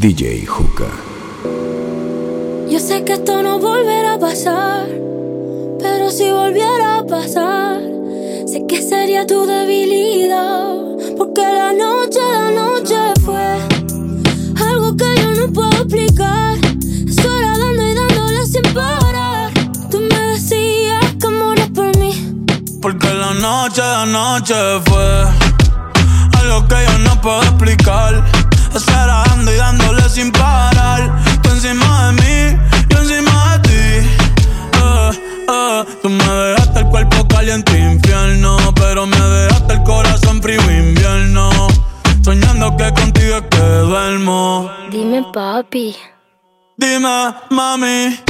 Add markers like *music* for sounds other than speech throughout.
DJ Juca. Yo sé que esto no volverá a pasar, pero si volviera a pasar, sé que sería tu debilidad, porque la noche, la noche fue algo que yo no puedo explicar. Eso era dando y dándole sin parar. Tú me decías que morías por mí, porque la noche, la noche fue algo que yo no puedo explicar sin parar. Tú encima de mí, yo encima de ti. Eh, eh. Tú me dejaste el cuerpo caliente infierno, pero me dejaste el corazón frío invierno. Soñando que contigo es que duermo. Dime, papi. Dime, mami.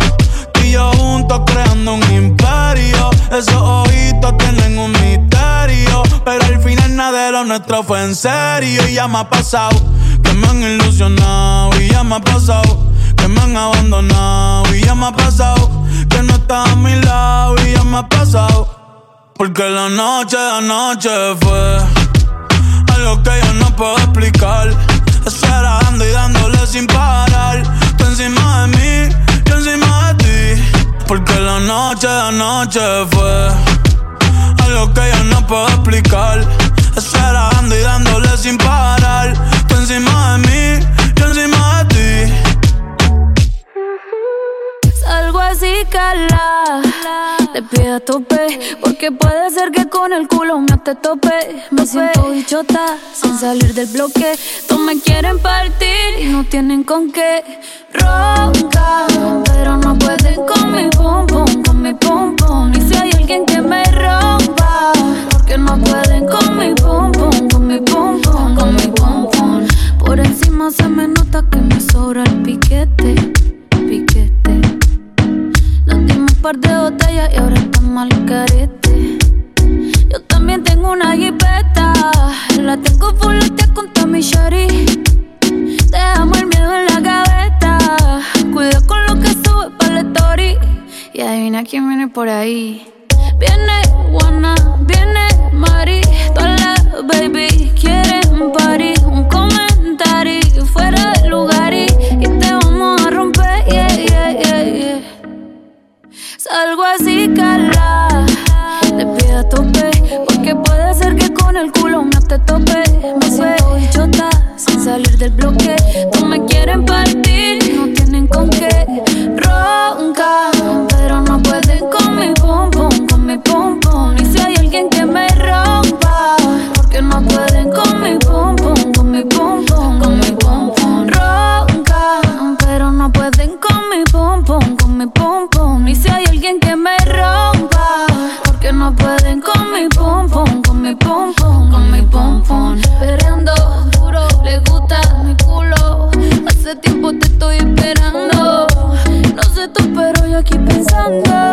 Y yo juntos creando un imperio. Esos ojitos tienen un misterio. Pero al final nada de lo nuestro fue en serio. Y ya me ha pasado que me han ilusionado. Y ya me ha pasado que me han abandonado. Y ya me ha pasado que no está a mi lado. Y ya me ha pasado. Porque la noche, la noche fue algo que yo no puedo explicar. Esperando y dándole sin parar. Tú encima de mí, encima de ti. Porque la noche, la noche fue algo que yo no puedo explicar. Esperando y dándole sin parar. Tú encima de mí, yo encima de ti. Salgo así, cala. Te pido a tope, porque puede ser que con el culo me te tope. Me siento bichota, sin salir del bloque. Tú me quieren partir y no tienen con qué. Ronca, pero no pueden con mi pum pum, con mi pum pum. Y si hay alguien que me rompa, porque no pueden con mi pum pum, con mi pum pum, con mi pum. Por encima se me nota que me sobra el piquete, piquete. Par de botellas y ahora estamos al carete. Yo también tengo una jipeta, la tengo full con mi Shari. Dejamos el miedo en la gaveta, cuida con lo que sube para la story. Y adivina quién viene por ahí. Viene Juana, viene Mari, todas las baby quieren party, un Salgo así, cala. Te pido a tope. Porque puede ser que con el culo no te tope. Me siento bichota sin salir del bloque. Tú me quieren partir no tienen con qué. Ronca, pero no pueden con mi pum pum, con mi pum pum. Y si hay alguien que me rompa, porque no pueden con mi pum pum, mi pum, con mi pum. Y si hay alguien que me rompa, porque no pueden con mi pum, con mi pum, con mi pum pum. Esperando duro, le gusta mi culo. Hace tiempo te estoy esperando. No sé tú, pero yo aquí pensando.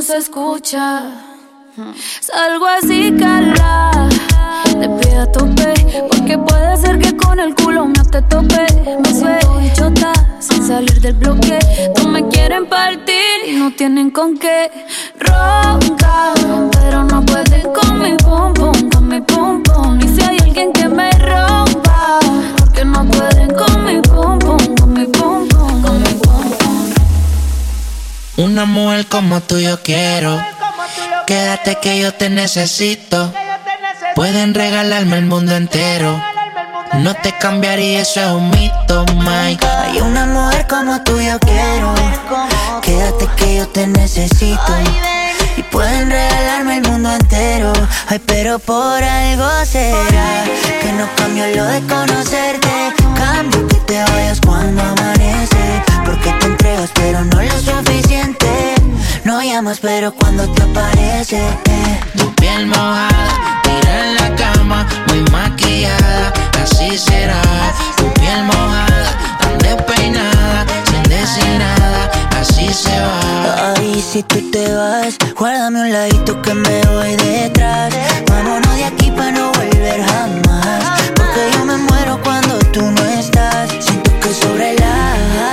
No se escucha. Salgo así, cala. Te pido a tope, porque puede ser que con el culo me te tope. Me siento bichota, sin salir del bloque. Tú me quieren partir y no tienen con qué. Ronca, pero no pueden con mi pum pum, con mi pum pum. Y si hay alguien que me rompa, porque no pueden con mi pum, Una mujer como tú yo quiero. Quédate que yo te necesito. Pueden regalarme el mundo entero. No te cambiaría, eso es un mito, Mike. Hay una mujer como tú yo quiero. Quédate que yo te necesito. Y pueden regalarme el mundo entero. Ay, pero por algo será que no cambio lo de conocerte. Cambio cuando amanece. Porque te entregas, pero no lo suficiente. No, llamas, pero cuando te aparece, eh. Tu piel mojada, tira en la cama, muy maquillada, así será. Tu piel mojada, tan despeinada, sin decir nada, así se va. Ay, si tú te vas, guárdame un ladito que me voy detrás. Vámonos de aquí para no volver jamás. Porque yo me muero cuando tú no estás. Sobre el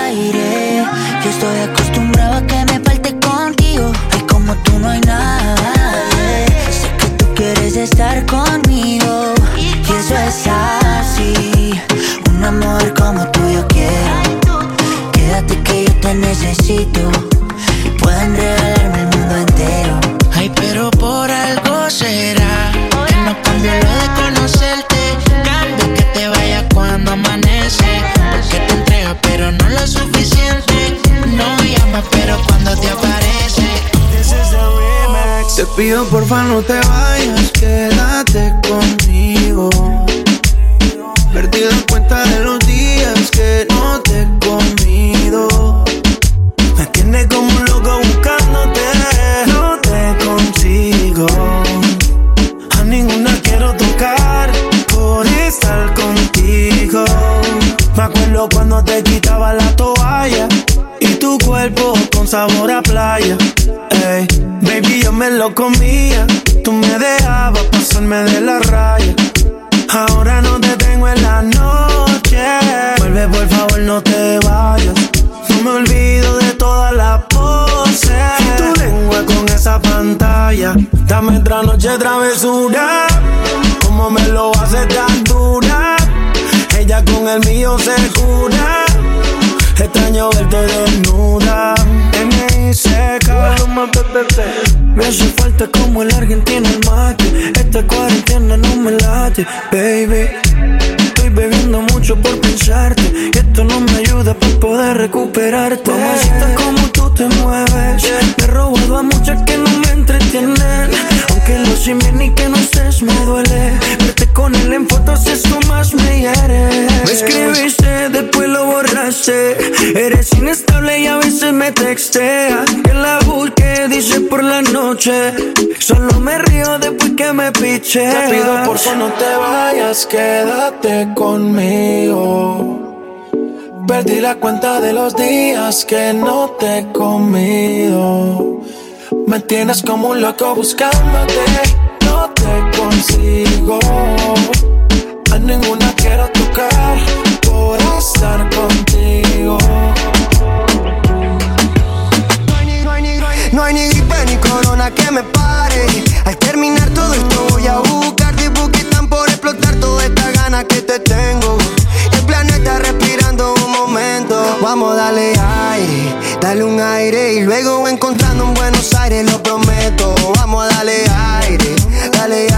aire, yo estoy acostumbrado a que me falte contigo. Y como tú no hay nadie, sé que tú quieres estar conmigo. Y eso es así. Un amor como tú yo quiero. Quédate que yo te necesito. Pueden regalarme el mundo entero. Ay, pero por algo será que no cambio lo de conocerte. Cambio que te vaya cuando amanece. Pero no lo suficiente. No llama, pero cuando te aparece. Te pido porfa no te vayas, quédate conmigo. Perdí la cuenta de los días que no te he comido. Me tienes como Me acuerdo cuando te quitaba la toalla y tu cuerpo con sabor a playa. Ey, baby, yo me lo comía. Tú me dejabas pasarme de la raya. Ahora no te tengo en la noche. Vuelve, por favor, no te vayas. No me olvido de todas las poses. Y tu lengua con esa pantalla. Dame otra noche travesura. Como me lo hace tan dura. Ella con el mío se cura. Extraño verte desnuda. En. Me hace falta como el argentino el mate. Esta cuarentena no me late, baby. Estoy bebiendo mucho por pensarte. Y esto no me ayuda para poder recuperarte. Mamacita, como tú te mueves. Me he robado a muchas que no me entretienen. Aunque lo simen y que no estés me duele. Verte con él en fotos, eso más me hiere. Me escribiste, después lo borraste. Eres inestable y a veces me texteas. Que la busque, dice por la noche. Solo me río después que me piche. Te pido por favor no te vayas, quédate conmigo. Perdí la cuenta de los días que no te he comido. Me tienes como un loco buscándote, consigo. A ninguna quiero tocar por estar contigo. No hay ni gripe ni corona que me pare. Al terminar todo esto voy a buscarte porque están por explotar toda esta gana que te tengo. El planeta respirando un momento. Vamos a darle aire, dale un aire y luego encontrando en Buenos Aires, lo prometo. Vamos a darle aire, dale aire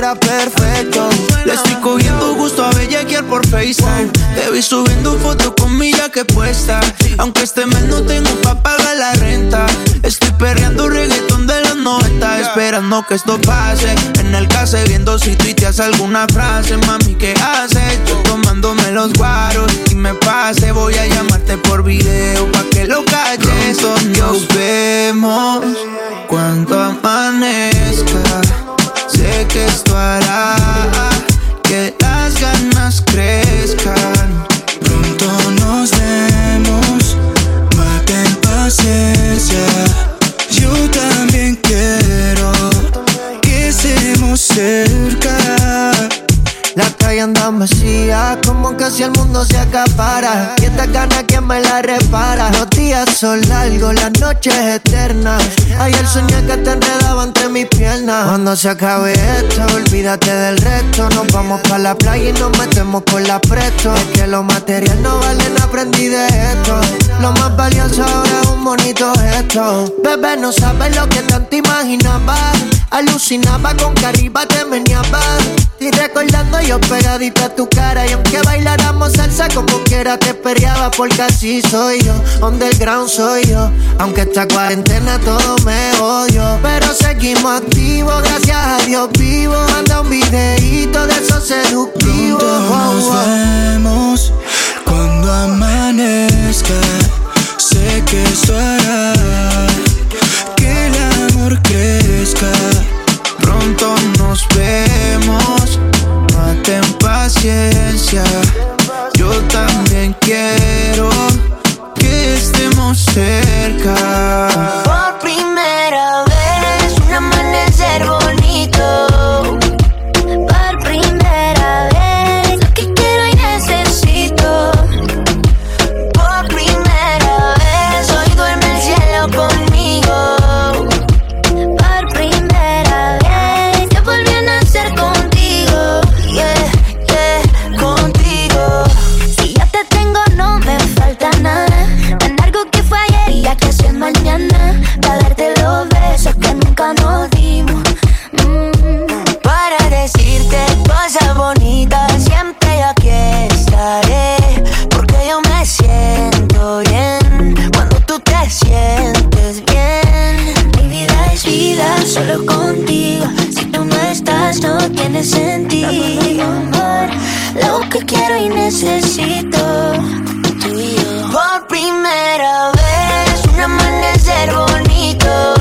será perfecto. Le estoy cogiendo gusto a bellaquear por FaceTime. Te vi subiendo fotos con mi que puesta. Aunque este mes no tengo pa' pagar la renta. Estoy perreando reggaetón de los 90. Esperando que esto pase. En el case viendo si tuiteas alguna frase. Mami, ¿qué haces? Yo tomándome los guaros y me pase. Voy a llamarte por video pa' que lo calles. Nos vemos cuando amanezca. Que esto hará que las ganas crezcan. Pronto nos vemos, mate paciencia. Yo también quiero que estemos cerca. La calle anda vacía, como que si el mundo se acapara. Y esta gana quien me la repara. Los días son largos, las noches eternas. Ayer soñé que te enredaba entre mis piernas. Cuando se acabe esto, olvídate del resto. Nos vamos pa' la playa y nos metemos con la presto. Es que lo material no vale, nada, aprendí de esto. Lo más valioso ahora es un bonito gesto. Bebé, no sabes lo que tanto imaginaba. Alucinaba con que arriba te meneaba. Y recordando yo pegadita a tu cara. Y aunque bailáramos salsa como quiera te perreaba Porque así soy yo, underground soy yo. Aunque esta cuarentena todo me odio. Pero seguimos activos, gracias a Dios vivo. Manda un videíto de esos seductivos. Nos vemos cuando amanezca. Sé que eso hará que el amor crezca. Pronto nos vemos ten paciencia. Yo también quiero que estemos cerca. Por primera sentir amor, lo que quiero y necesito. Por primera vez, un amanecer bonito.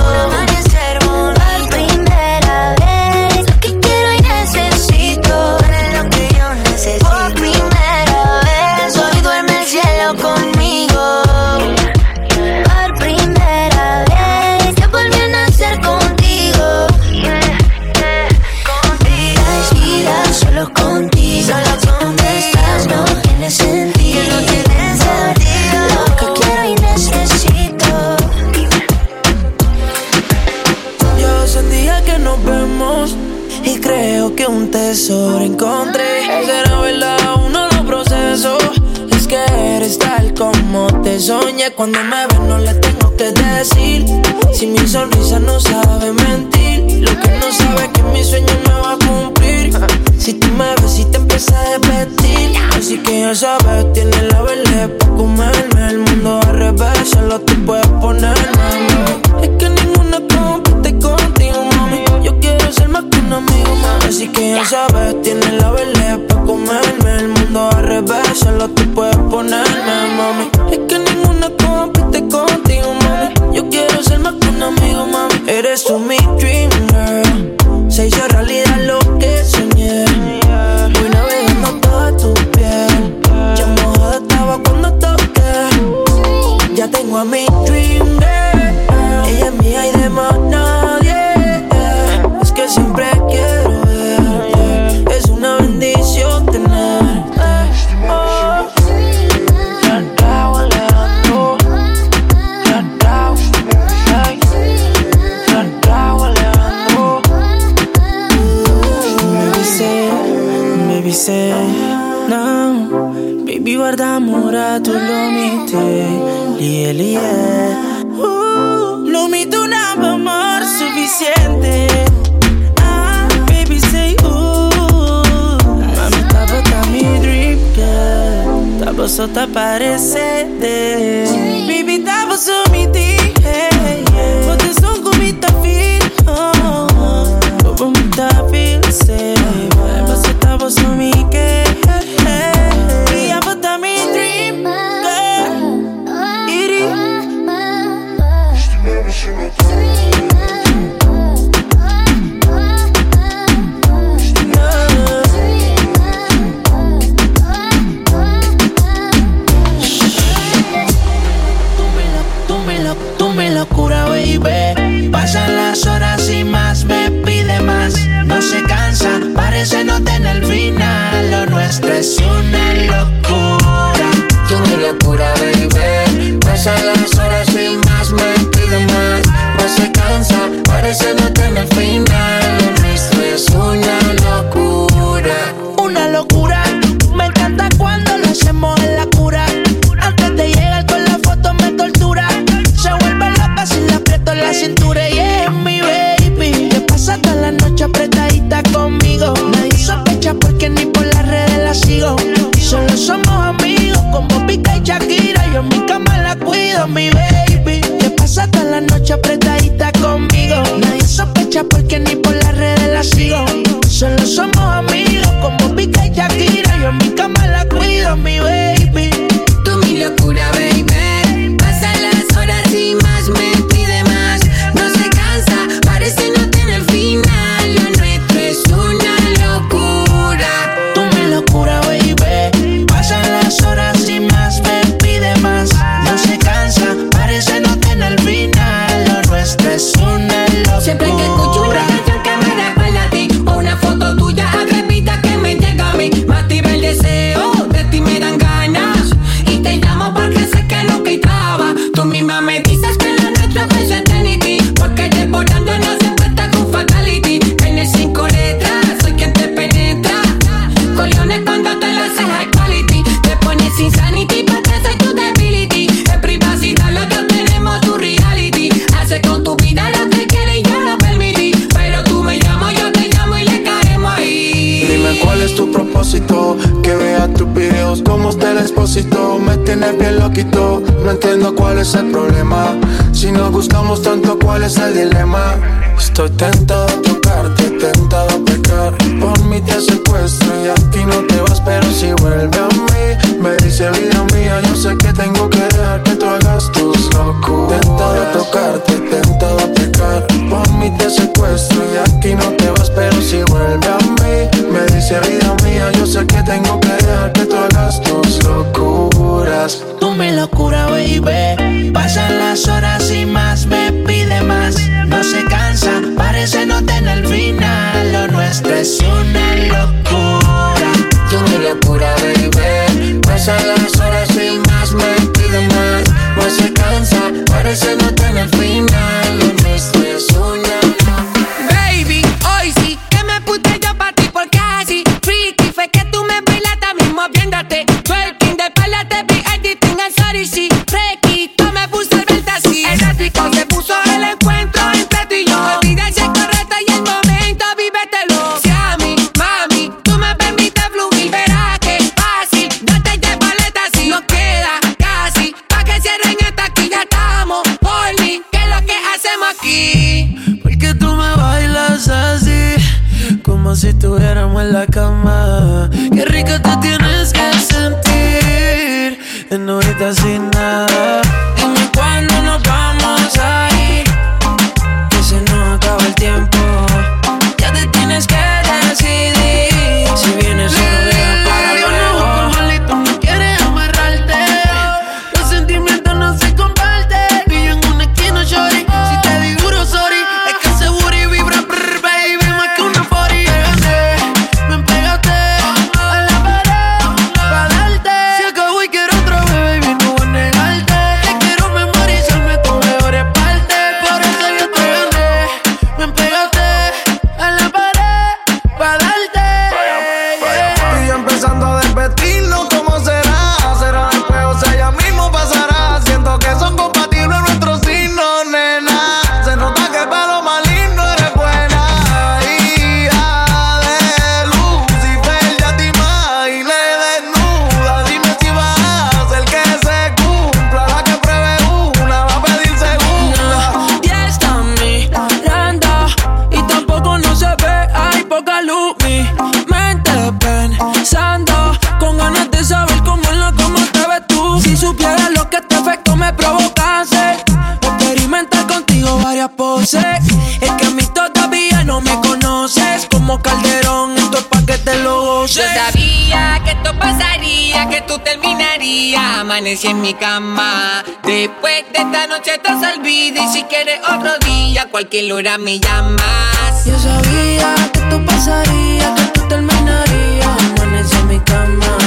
cualquier hora me llamas. Yo sabía que tú pasaría, que tú terminarías. Amanece en mi cama.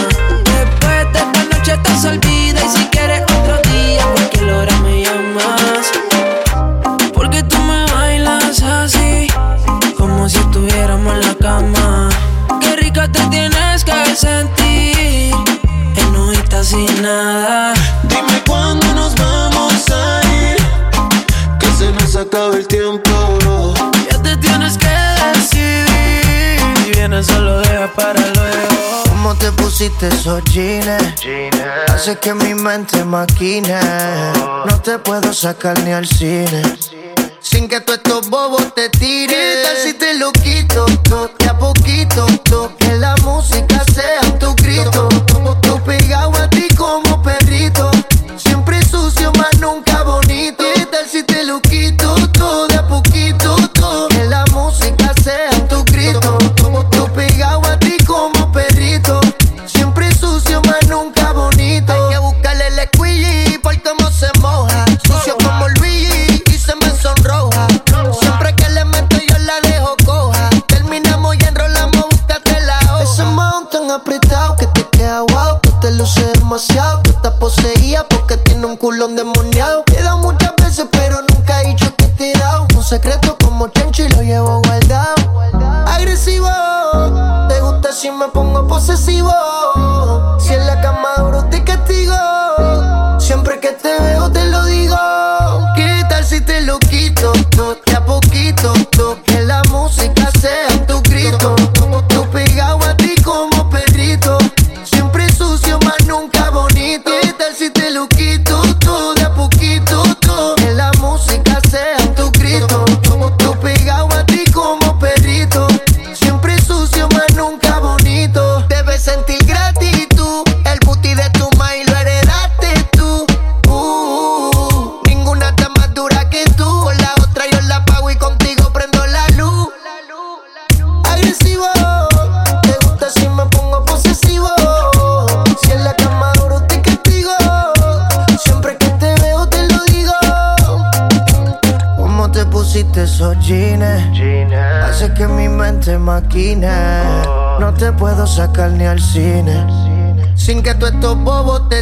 Después de esta noche te olvidas. pusiste esos jeans. Hace que mi mente maquine. Oh. No te puedo sacar ni al cine. Sin que tú estos bobos te tiren. ¿Qué tal si te lo quito? De a poquito, to, que la música sea tu grito. sin que tú estos bobos te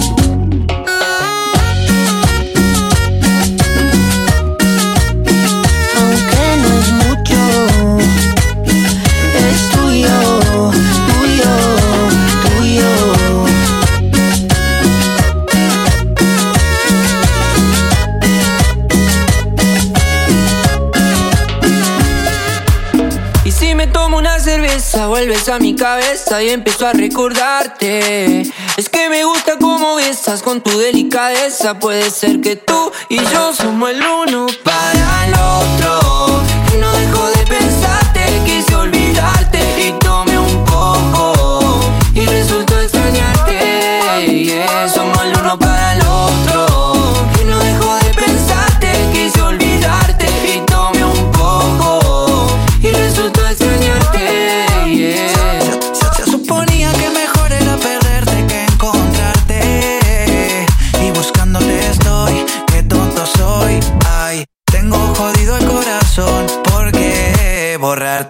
Vuelves a mi cabeza y empiezo a recordarte. Es que me gusta cómo besas con tu delicadeza. Puede ser que tú y yo somos el uno para el otro.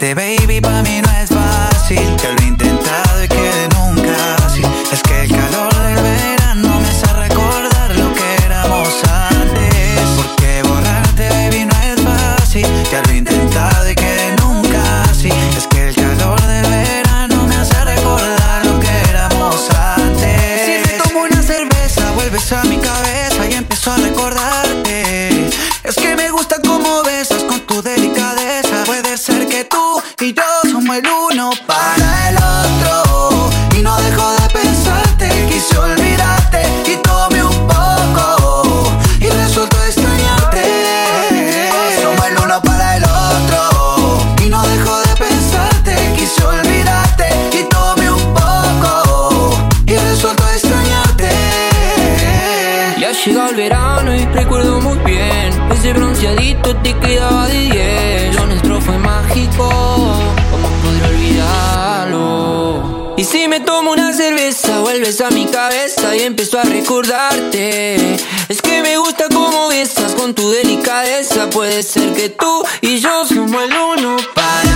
Baby, para mí no bronceadito te quedaba de 10 Lo nuestro fue mágico ¿Cómo podré olvidarlo? Y si me tomo una cerveza Vuelves a mi cabeza y empiezo a recordarte. Es que me gusta cómo besas con tu delicadeza. Puede ser que tú y yo somos el uno para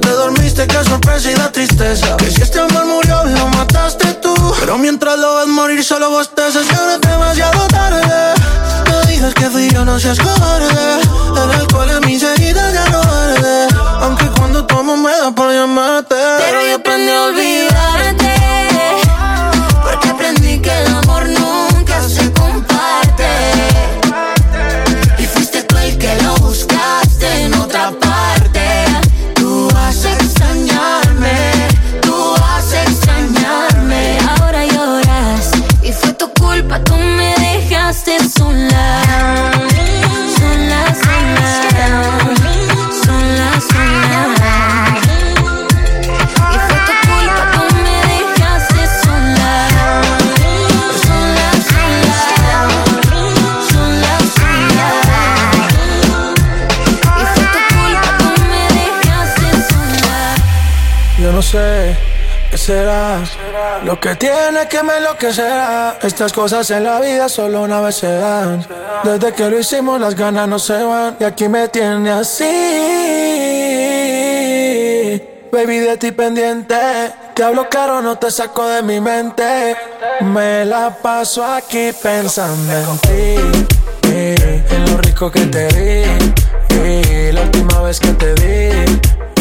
te dormiste, qué sorpresa y da tristeza. Que si este amor murió, lo mataste tú. Pero mientras lo ves morir, solo bostezas que ahora es demasiado tarde. No digas que fui yo, no seas cobarde. El alcohol en mis heridas ya no arde. Aunque cuando tomo me da por llamarte. Pero yo aprendí a olvidar. Lo que tiene que me lo que sea. Estas cosas en la vida solo una vez se dan. Desde que lo hicimos las ganas no se van. Y aquí me tiene así. Baby, de ti pendiente. Te hablo caro, no te saco de mi mente. Me la paso aquí pensando en ti. Eh, en lo rico que te di. Y la última vez que te di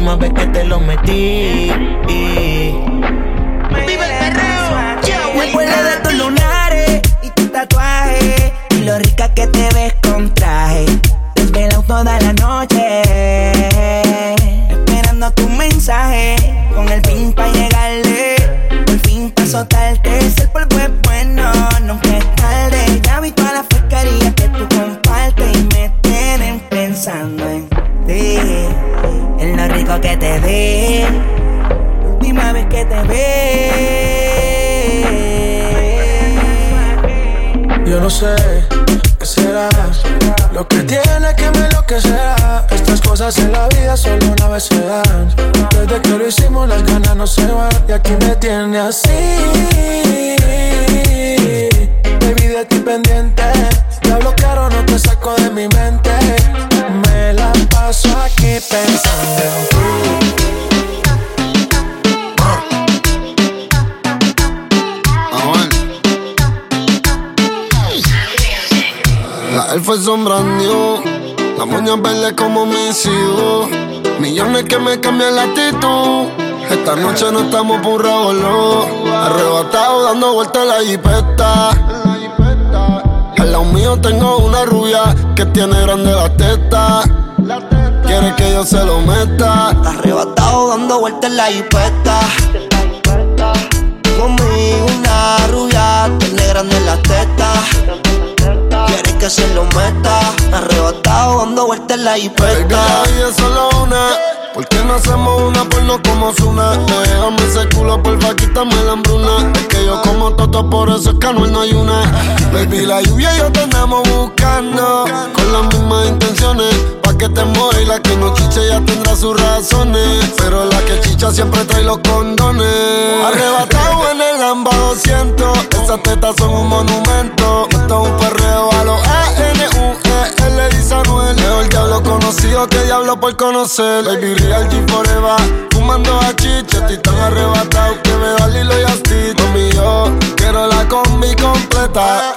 última vez que te lo metí. Sé qué será lo que tiene que me lo que será. Estas cosas en la vida solo una vez se dan. Desde que lo hicimos las ganas no se van y aquí me tiene así. Baby de ti pendiente, te hablo claro no te saco de mi mente. Me la paso aquí pensando en ti. Elfa es sombrando, la moña verde como mis hijos. Millones que me cambian la actitud. Esta noche no estamos por no. Arrebatado dando vueltas en la jipeta. Al lado mío tengo una rubia que tiene grande la teta. Quiere que yo se lo meta. Arrebatado dando vueltas en la jipeta. Conmigo una rubia tiene grande la teta. Se lo meta. Arrebatado dando vueltas en la jipeta. Baby, es solo una. ¿Por qué no hacemos una porno como Zuna? Déjame ese culo, porfa, quítame la hambruna Es que yo como toto, por eso es que no hay una Baby, la lluvia y yo te andamos buscando Con las mismas intenciones que te mueva y la que no chicha ya tendrá sus razones. Pero la que chicha siempre trae los condones. Arrebatado en el Lamba 200 Esas tetas son un monumento. Esto es un perreo a los A-N-U-E-L dice Anuel. Leo el diablo conocido que diablo por conocer Baby, real G forever Fumando a chicha, estoy tan arrebatado Que me da Lilo y Asti Mami, yo quiero la combi completa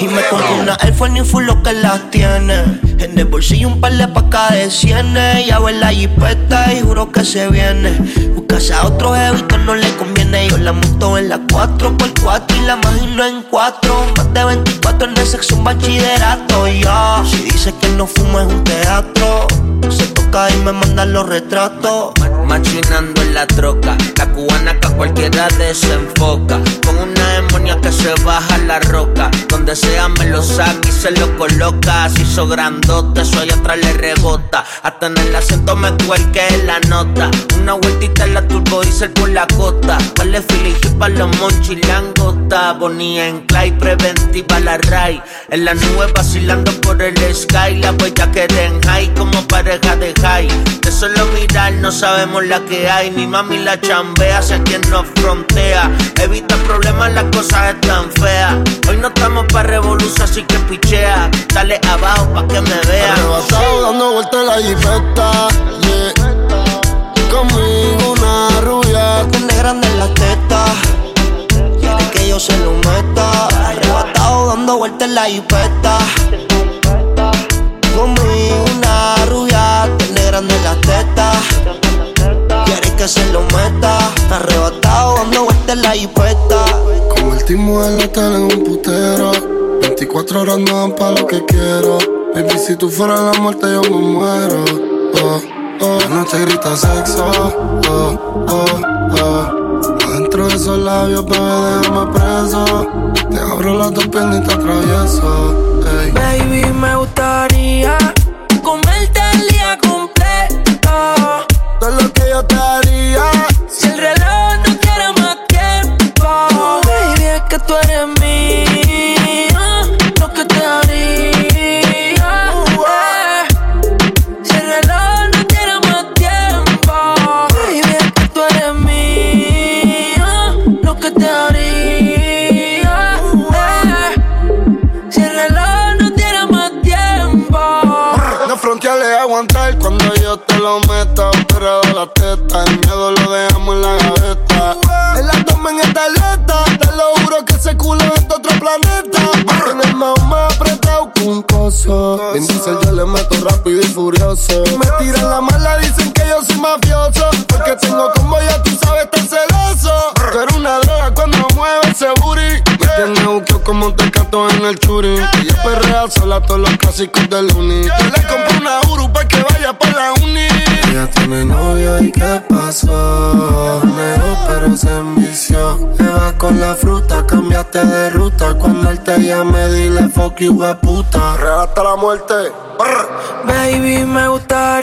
Y me compré una iPhone y full lo que las tiene. En el bolsillo un par de pacas de cienes. Ya en la jipeta y juro que se viene. Buscase a otro jevito no le conviene. Yo la monto en la 4x4 y la imagino en 4. Más de 24 en el sexo un bachillerato. Ya, si dice que no fumo es un teatro. Se y me mandan los retratos. Machinando en la troca, la cubana que a cualquiera desenfoca. Con una demonia que se baja la roca. Donde sea me lo saca y se lo coloca. Así hizo grandote, allá atrás le rebota. Hasta en el acento me cuelque la nota. Una vueltita en la turbo diesel por la costa. Vale feeling para los monchis langota. Bonía en clay, preventiva la ray. En la nube vacilando por el sky. La huella que den high como pareja de high. De solo mirar no sabemos la que hay. Mi mami la chambea, sé quien nos frontea. Evita problemas, las cosas están feas. Hoy no estamos para revolución, así que pichea. Dale abajo pa' que me vea. Arrebatado dando vueltas en la jipeta yeah. Conmigo una rubia Tiene grande la teta. Quiere que yo se lo meta. Arrebatado dando vueltas en la jipeta. Conmigo una rubia grande la teta. Quiere que se lo meta. Arrebatado dando vueltas en la jipeta. Convertimos el hotel en un putero 24 horas no dan pa' lo que quiero Baby, si tú fueras la muerte yo me muero oh, oh. La noche grita sexo oh, oh, oh. Adentro de esos labios, bebé, déjame preso Te abro las dos piernas y te atravieso. Baby, me gustaría tú eres lo meta Pero de la teta, el miedo lo dejamos en la gaveta. En la toma en esta alerta Te lo juro que ese culo es de otro planeta. En el más más apretado que un coso. Diesel yo le meto rápido y furioso. Me tiran la mala, dicen que yo soy mafioso. Porque tengo como ya tú sabes estar celoso. Eres una droga cuando mueve ese booty tiene buqueo como te cato en el churi Ella perrea sola todos los clásicos del uni. Yo le compré una Uru pa' que vaya pa' la uni. Ella tiene novio y qué pasó Negro pero se envició. Le vas con la fruta, cambiaste de ruta. Cuando él te llame dile fuck you, we puta Arrebata la muerte. Brr. Baby, me gustaría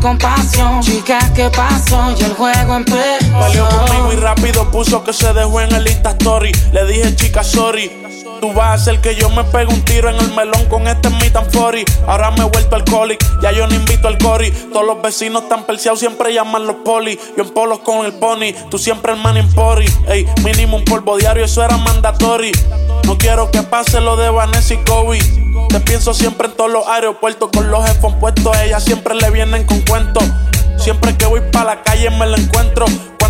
con pasión, chicar que pasó y el juego empezó. Peleó conmigo y rápido puso que se dejó en el Insta Story. Le dije, chica, sorry. Tú vas a hacer que yo me pegue un tiro en el melón con este mi tan Ahora me he vuelto alcoholic, ya yo no invito al cori. Todos los vecinos están perseados, siempre llaman los poli. Yo en polos con el pony, tú siempre el man en pori. Ey, mínimo un polvo diario, eso era mandatory. No quiero que pase lo de Vanessa y Kobe. Te pienso siempre en todos los aeropuertos con los headphones puestos. Ellas siempre le vienen con cuentos. Siempre que voy pa' la calle me la encuentro.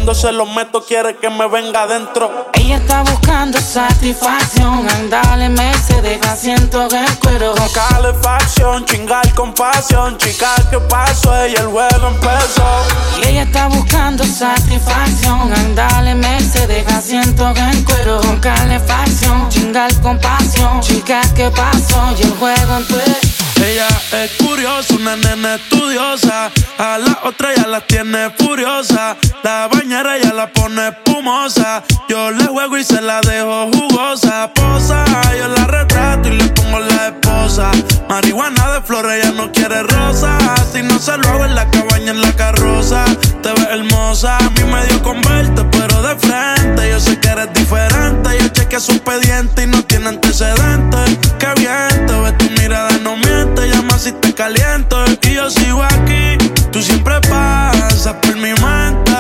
Cuando se lo meto quiere que me venga adentro. Ella está buscando satisfacción. Andale, me se deja siento que cuero. Calefacción, chingar con pasión. Chica, ¿qué pasó? Ella el juego empezó. Y ella está buscando satisfacción. Andale, me se deja siento que cuero. Con calefacción, chingar con pasión. Chica, ¿qué pasó? Y el juego empezó. Ella es curiosa, una nena estudiosa. A la otra ya la tiene furiosa. La bañera ya la pone espumosa. Yo le juego y se la dejo jugosa. Posa, yo la retrato y le pongo la esposa. Marihuana de flores, ella no quiere rosa. Si no se lo hago en la cabaña, en la carroza. Te ves hermosa, a mí medio converte, pero de frente. Yo sé que eres diferente. Yo chequeé su expediente y no tiene antecedentes. Qué bien, te ves tu mirada, no miente te llama si te caliento y yo sigo aquí. Tú siempre pasas por mi mente.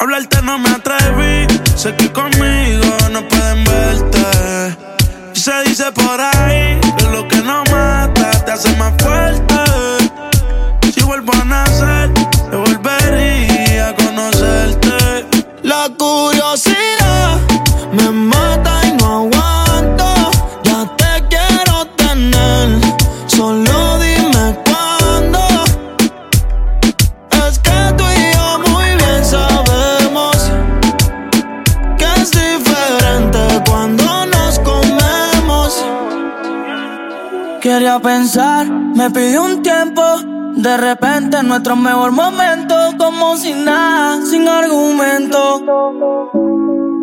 Hablarte no me atreví. Sé que conmigo no pueden verte. Y se dice por ahí que lo que no mata te hace más fuerte. Si vuelvo a nacer, te volvería Quería pensar, me pidió un tiempo. De repente nuestro mejor momento, como sin nada, sin argumento.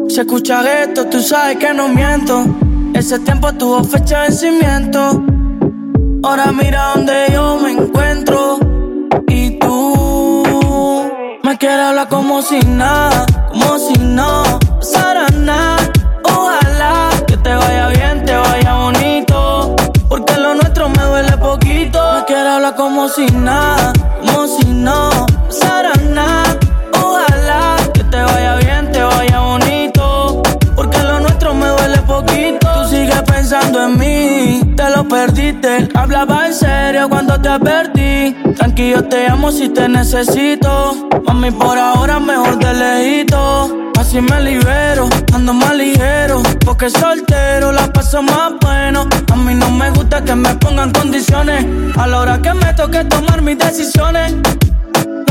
Si escuchas esto, tú sabes que no miento. Ese tiempo tuvo fecha de vencimiento. Ahora mira donde yo me encuentro. Y tú me quieres hablar como si nada, como si no pasara nada. Si nada, como si no pasara nada. Ojalá que te vaya bien, te vaya bonito. Porque lo nuestro me duele poquito. Tú sigues pensando en mí te lo perdiste. Hablaba en serio cuando te perdí. Tranquilo, te amo si te necesito. Mami, por ahora mejor de lejito. Así me libero, ando más ligero. Porque soltero la paso más bueno. A mí no me gusta que me pongan condiciones. A la hora que me toque tomar mis decisiones.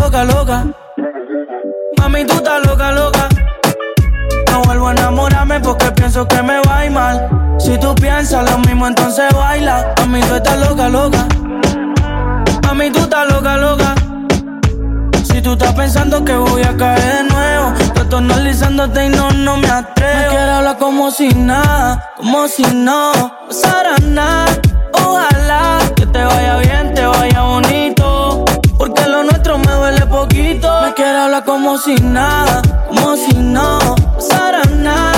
Loca, loca. Mami, tú estás loca, loca. No vuelvo a enamorarme porque pienso que me va a ir mal. Si tú piensas lo mismo, entonces baila. A mí tú estás loca, loca. A mí tú estás loca, loca. Si tú estás pensando que voy a caer de nuevo, estoy analizándote y no, no me atrevo. Me quiero hablar como si nada, como si no pasara nada. Ojalá que te vaya bien, te vaya bonito. Porque lo nuestro me duele poquito. Me quiero hablar como si nada, como si no pasara nada.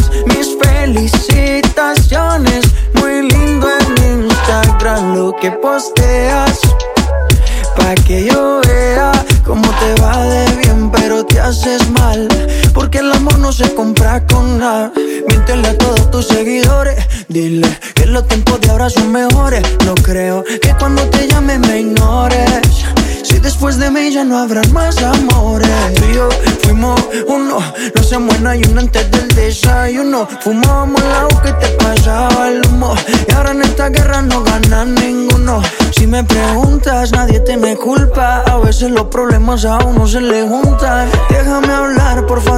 felicitaciones. Muy lindo en Instagram lo que posteas. Pa' que yo vea cómo te va de bien, pero te haces mal. Porque el amor no se compra con nada. Miéntele a todos tus seguidores, dile que los tiempos de ahora son mejores. No creo que cuando te llame me ignores. Si después de mí ya no habrán más amores. Tú y yo fuimos uno, no se muera y uno antes del desayuno. Fumábamos el agua que te pasaba el humo. Y ahora en esta guerra no gana ninguno. Si me preguntas, nadie te me culpa. A veces los problemas a uno se le juntan. Déjame hablar, porfa,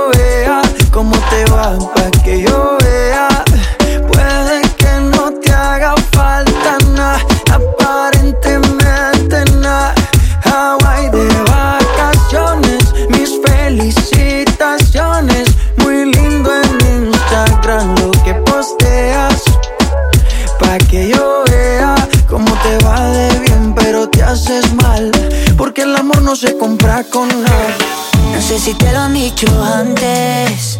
pa' que yo vea. Puede que no te haga falta nada, aparentemente nada. Hawaii de vacaciones, mis felicitaciones. Muy lindo en Instagram lo que posteas. Pa' que yo vea cómo te va de bien, pero te haces mal. Porque el amor no se compra con nada. No sé si te lo han dicho antes,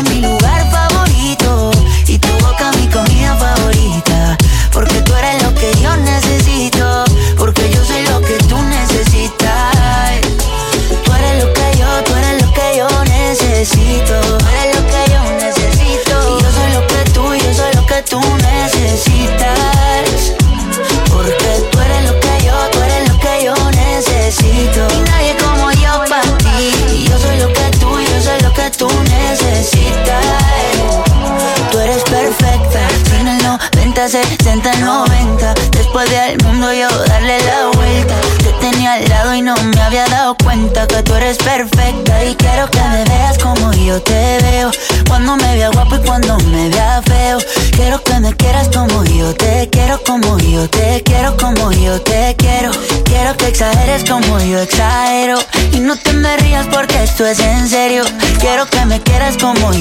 es mi lugar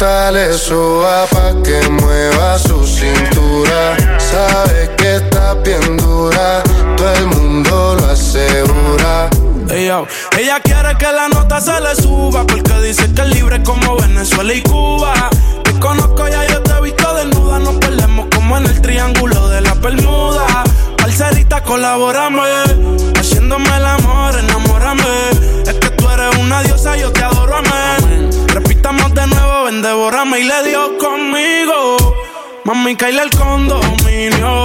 la nota le suba pa' que mueva su cintura. Sabe que está bien dura, todo el mundo lo asegura. Ey, yo. Ella quiere que la nota se le suba porque dice que es libre como Venezuela y Cuba. Te conozco ya yo te he visto desnuda, nos perdemos en el triángulo de la Bermuda. Parcerita, colabórame, haciéndome el amor, enamórame. Es que tú eres una diosa, yo te adoro, amén. Repitamos de nuevo, ven, devórame y le dio conmigo. Mami, caíle el condominio.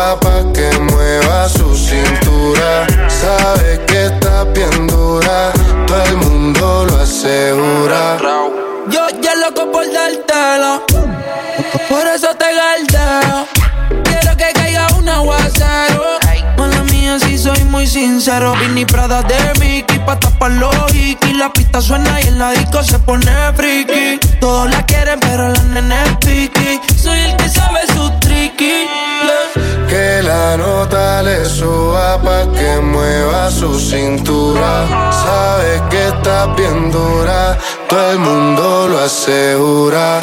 ropa pa' que mueva su cintura. Sabe que está bien dura, todo el mundo lo asegura. Yo ya loco por dártelo, por eso te galdeo. Quiero que caiga un aguacero. Mala mía, si soy muy sincero. Vini Prada de Mickey pa' tapar los hiki. La pista suena y en la disco se pone friki. Todos la quieren, pero la nene es piqui. Soy el que sabe que la nota le suba pa' que mueva su cintura. Sabes que está bien dura, todo el mundo lo asegura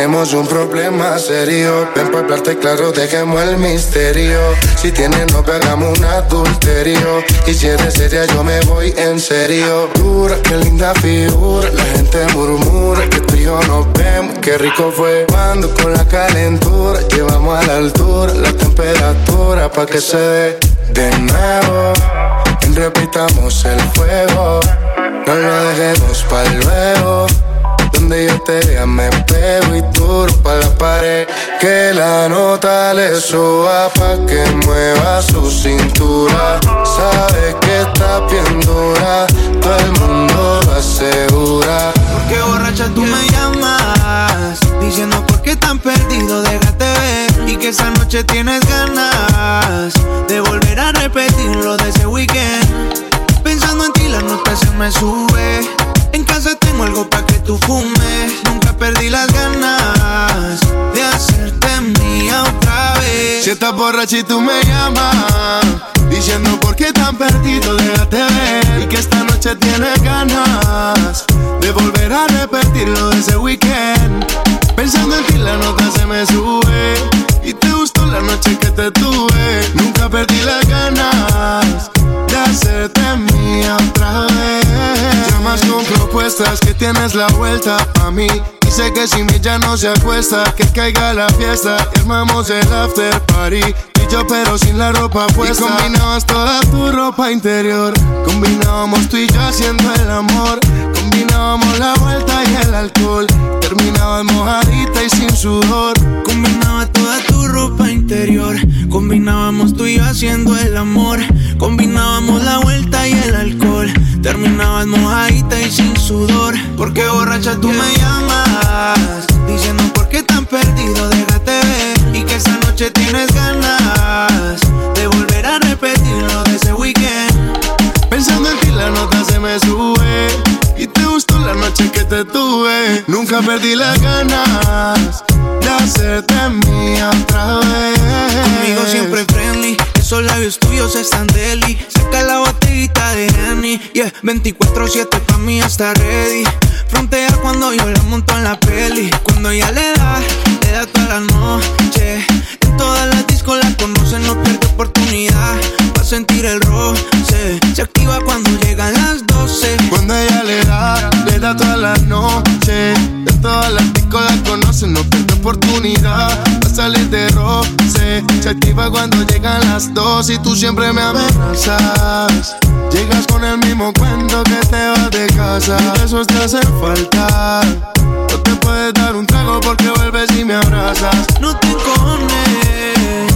tenemos un problema serio. Ven para hablarte claro, dejemos el misterio. Si tienes no hagamos un adulterio. Y si eres seria, yo me voy en serio. Dura, qué linda figura. La gente murmura que tú nos vemos. Qué rico fue cuando con la calentura llevamos a la altura la temperatura pa' que se dé de nuevo. repitamos el fuego. No lo dejemos para luego donde yo te vea me pego y duro pa' la pared. Que la nota le suba pa' que mueva su cintura. Sabe que está bien dura, todo el mundo lo asegura. Porque borracha tú me llamas, diciendo por qué tan perdido, déjate ver. Y que esa noche tienes ganas de volver a repetirlo de ese weekend. Pensando en ti la nota se me sube en casa tengo algo pa' que tú fumes. Nunca perdí las ganas de hacerte mía otra vez. Si estás borracha y tú me llamas, diciendo por qué tan perdido, déjate ver. Y que esta noche tienes ganas de volver a repetirlo de ese weekend. Pensando en ti, la nota se me sube. Y te gustó la noche que te tuve. Nunca perdí las ganas de hacerte mía otra vez. Llamas con propuestas que tienes la vuelta a mí. Y sé que si mi ya no se acuesta, que caiga la fiesta. Armamos el after party. Y yo, pero sin la ropa puesta. Y combinabas toda tu ropa interior. Combinábamos tú y yo haciendo el amor. Combinábamos la vuelta y el alcohol. Terminabas mojadita y sin sudor. Combinaba toda tu ropa interior. Combinábamos tú y yo haciendo el amor. Combinábamos la vuelta y el alcohol. Terminabas mojadita y sin sudor. Porque borracha tú me llamas. Diciendo por qué tan perdido, déjate ver. Y que esa noche tienes ganas de volver a repetir lo de ese weekend. Pensando en ti la nota se me sube. Y te gustó la noche que te tuve. Nunca perdí las ganas de hacerte mía otra vez. Conmigo siempre friendly esos labios tuyos están deli. Saca la botellita de Henny. Yeah, 24-7 pa' mí está ready. Frontea cuando yo la monto en la peli. Cuando ella le da, le da toda la noche. En todas las discos la conocen, no pierde oportunidad. Va a sentir el roce. Se activa cuando llegan las 12. Cuando ella le da, le da toda la noche. De todas las discos la conocen, no pierde oportunidad. Va a salir de roce. Se activa cuando llegan las 12 y tú siempre me amenazas. Llegas con el mismo cuento que te vas de casa. Eso te hace falta. No te puedes dar un trago porque vuelves y me No te cones.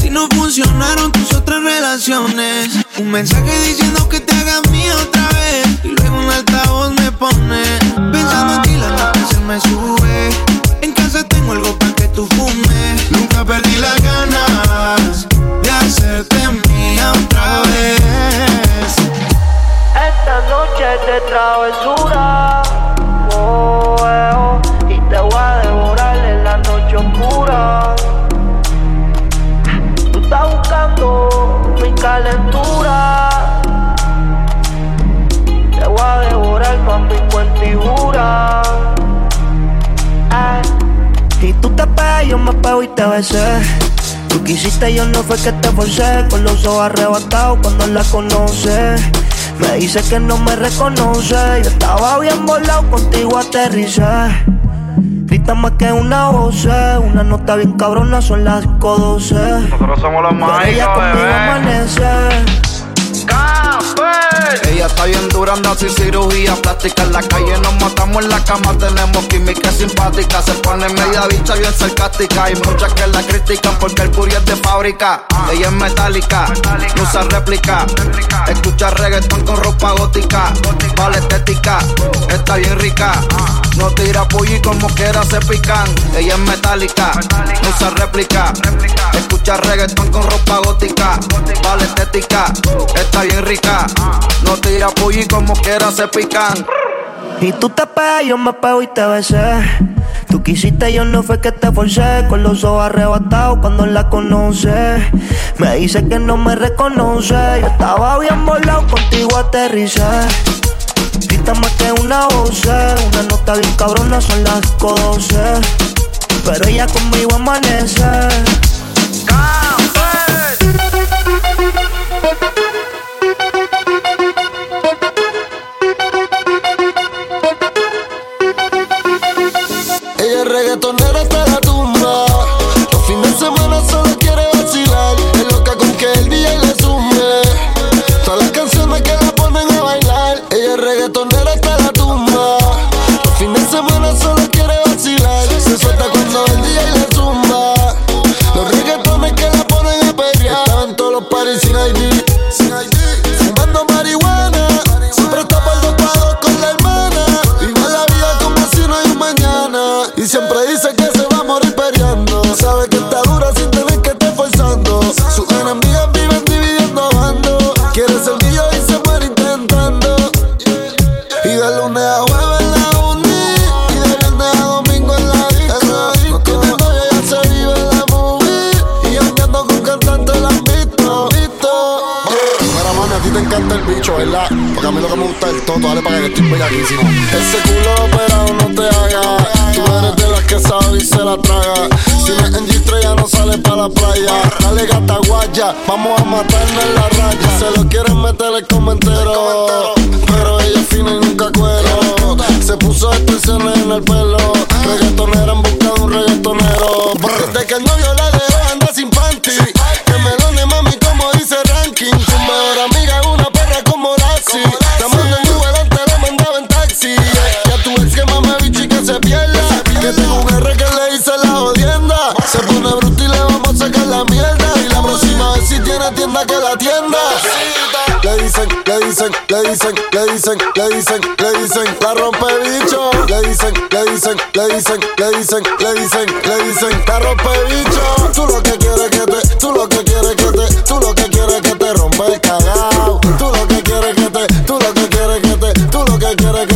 Si no funcionaron tus otras relaciones. Un mensaje diciendo que te hagas mía otra vez. Y luego un altavoz me pone. Pensando en ti, la noche me sube. En casa tengo algo para que tú fumes. Nunca perdí las ganas hacerte mía otra vez. Esta noche es de travesura. Oh, noche oscura. Tú estás buscando mi calentura. Te voy a devorar con mi cuentibura. Y tú te pegas, yo me pego y te besé. Tú quisiste, yo no fue que te forcé. Con los ojos arrebatados cuando la conoce. Me dice que no me reconoce. Yo estaba bien volado, contigo aterricé. Grita más que una voz, una nota bien cabrona, son las 5.12. Nosotros somos los más Ella conmigo amanece. Ella está bien dura, anda sin cirugía plástica. En la calle nos matamos en la cama, tenemos química simpática. Se pone media bicha bien sarcástica. Hay muchas que la critican porque el puri es de fábrica. Ella es metálica, no usa réplica. Escucha reggaetón con ropa gótica. Vale estética, está bien rica. No tira pulli como quiera se pican. Ella es metálica, no usa réplica. Escucha reggaetón con ropa gótica. Vale estética, está bien rica. No tira pulli como quiera se pican. Y tú te pegas, yo me pego y te besé. Tú quisiste, yo no fue que te forcé. Con los ojos arrebatados cuando la conoce. Me dice que no me reconoce. Yo estaba bien volado, contigo aterricé. Grita más que una voz, una nota bien cabrona, son las 12. Pero ella conmigo amanece. Ella es reggaetonera toto, dale para que estoy. Ese culo operado no te haga. Tú eres de las que sabe y se la traga. Si no es en G3 ya no sale para la playa. Dale gata guaya, vamos a matarnos en la raya. Se lo quieren meter el comentero. Pero ella es fina y nunca cuero. Se puso extensiones en el pelo. Reggaetonera en busca de un reggaetonero. Desde que el novio que la tienda. Le dicen, le dicen, le dicen, le dicen, le dicen, le dicen, la rompe bicho. Le dicen, le dicen, le dicen, le dicen, le dicen, le dicen, la rompe bicho. Tú lo que quieres que te, tú lo que quieres que te, tú lo que quieres que te rompa el cagao. Tú lo que quieres que te, tú lo que quieres que te, tú lo que quieres que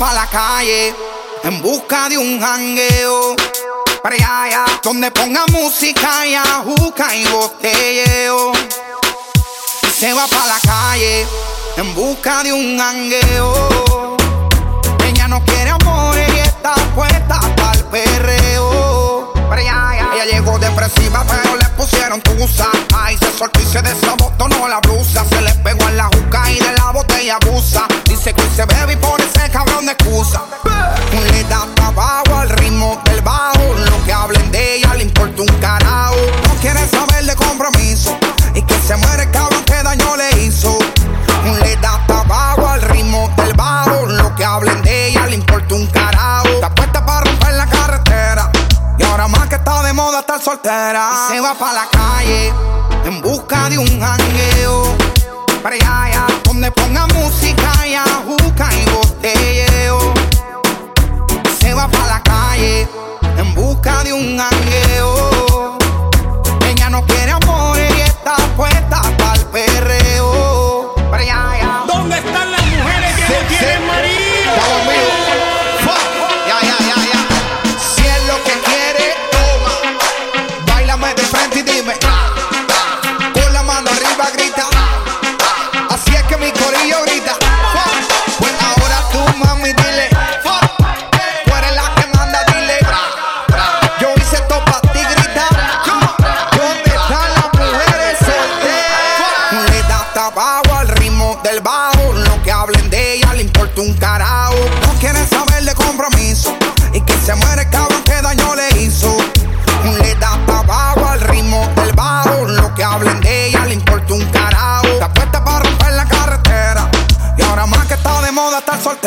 pa' la calle en busca de un jangueo. Para donde ponga música y ajuca y botelleo. Se va pa' la calle en busca de un jangueo. Ella no quiere amor y está puesta para el perreo. Ella llegó depresiva, pero le pusieron tusa. Ay, se soltó y se desabotonó la blusa. Se le pegó en la juca y de la botella abusa. Se bebe y pone ese cabrón de excusa. Le da trabajo al ritmo del bajo. Lo que hablen de ella le importa un carajo. No quiere saber de compromiso. Y que se muere el cabrón que daño le hizo. Le da trabajo al ritmo del bajo. Lo que hablen de ella le importa un carajo. Está puesta para romper la carretera. Y ahora más que está de moda estar soltera. Y se va para la calle en busca de un jangueo. Allá, allá, donde ponga música y ajuca y botelleo. Se va para la calle en busca de un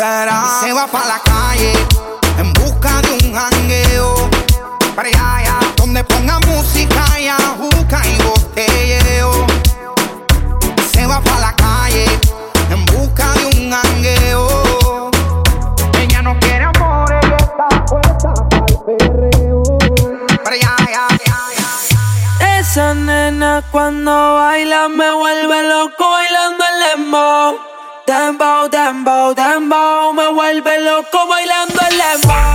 y se va para la calle en busca de un jangueo. Para allá, donde ponga música y busca y botelleo. Se va para la calle en busca de un jangueo. Ella no quiere amor, ella está puesta para el perreo. Para allá, allá, Esa nena cuando baila me vuelve loco bailando el lembo dembow, dembow, dembow. Me vuelve loco bailando el dembow.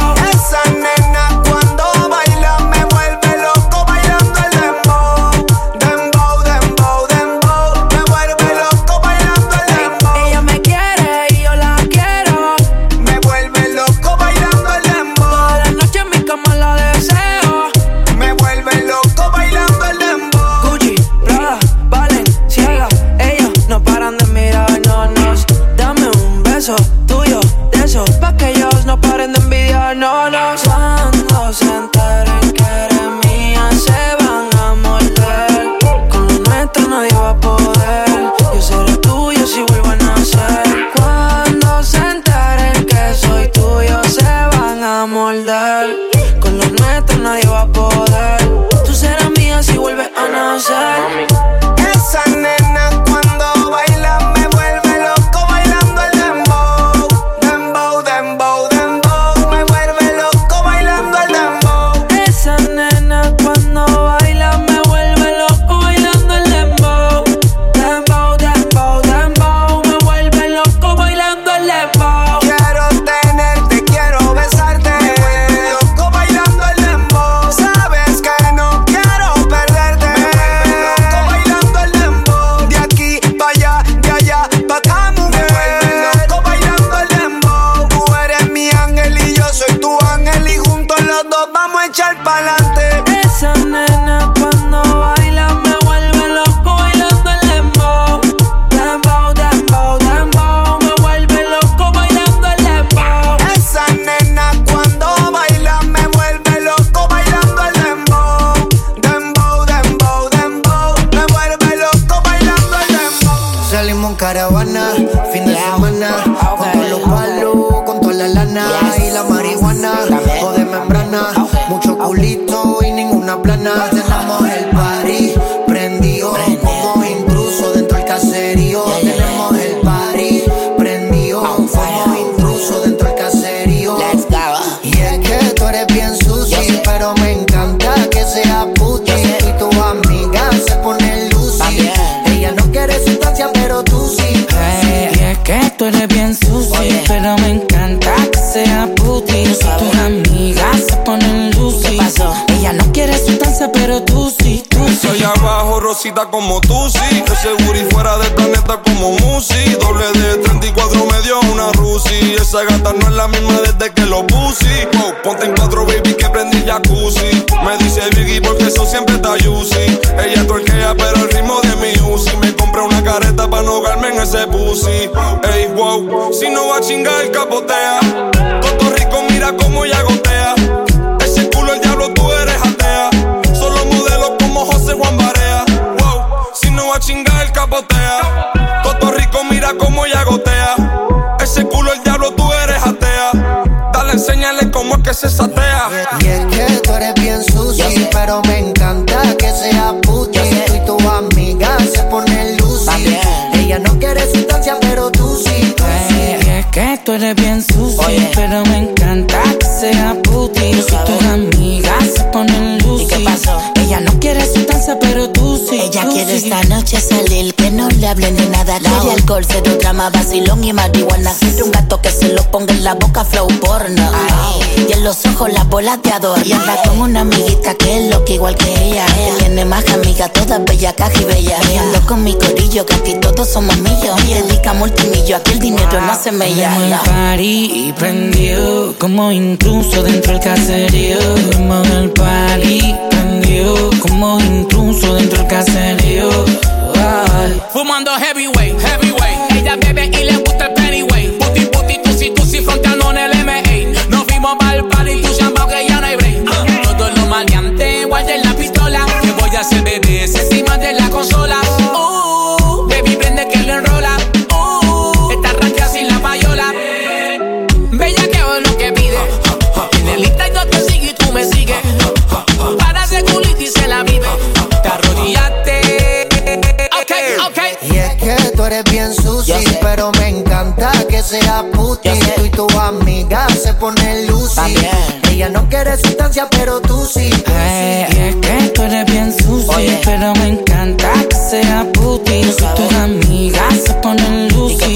como alcohol, sexo, drama, vacilón y marihuana. Quiero un gato que se lo ponga en la boca, flow porno. Y en los ojos las bolas de adorno. Y anda con una amiguita que es loca igual que ella. Tiene más que amiga, toda bella, caja y bella. Ando con mi corillo, que aquí todos somos millos. Dedica multimillo, aquí el dinero wow. no se me llama. y prendió, como intruso dentro del caserío. Como el party prendió, como intruso dentro del caserío fumando heavyweight, heavyweight. Ella bebe y le gusta el pennyweight. Puti, puti, tu si, tu si, fronteando en el MA. Nos fuimos para que sea puti. Tú y tu amiga se ponen lucy. Ella no quiere sustancia, pero tú sí. tú Ey, sí. y es que tú eres bien sucio, pero me encanta que sea puti. Si tus amigas se ponen lucy.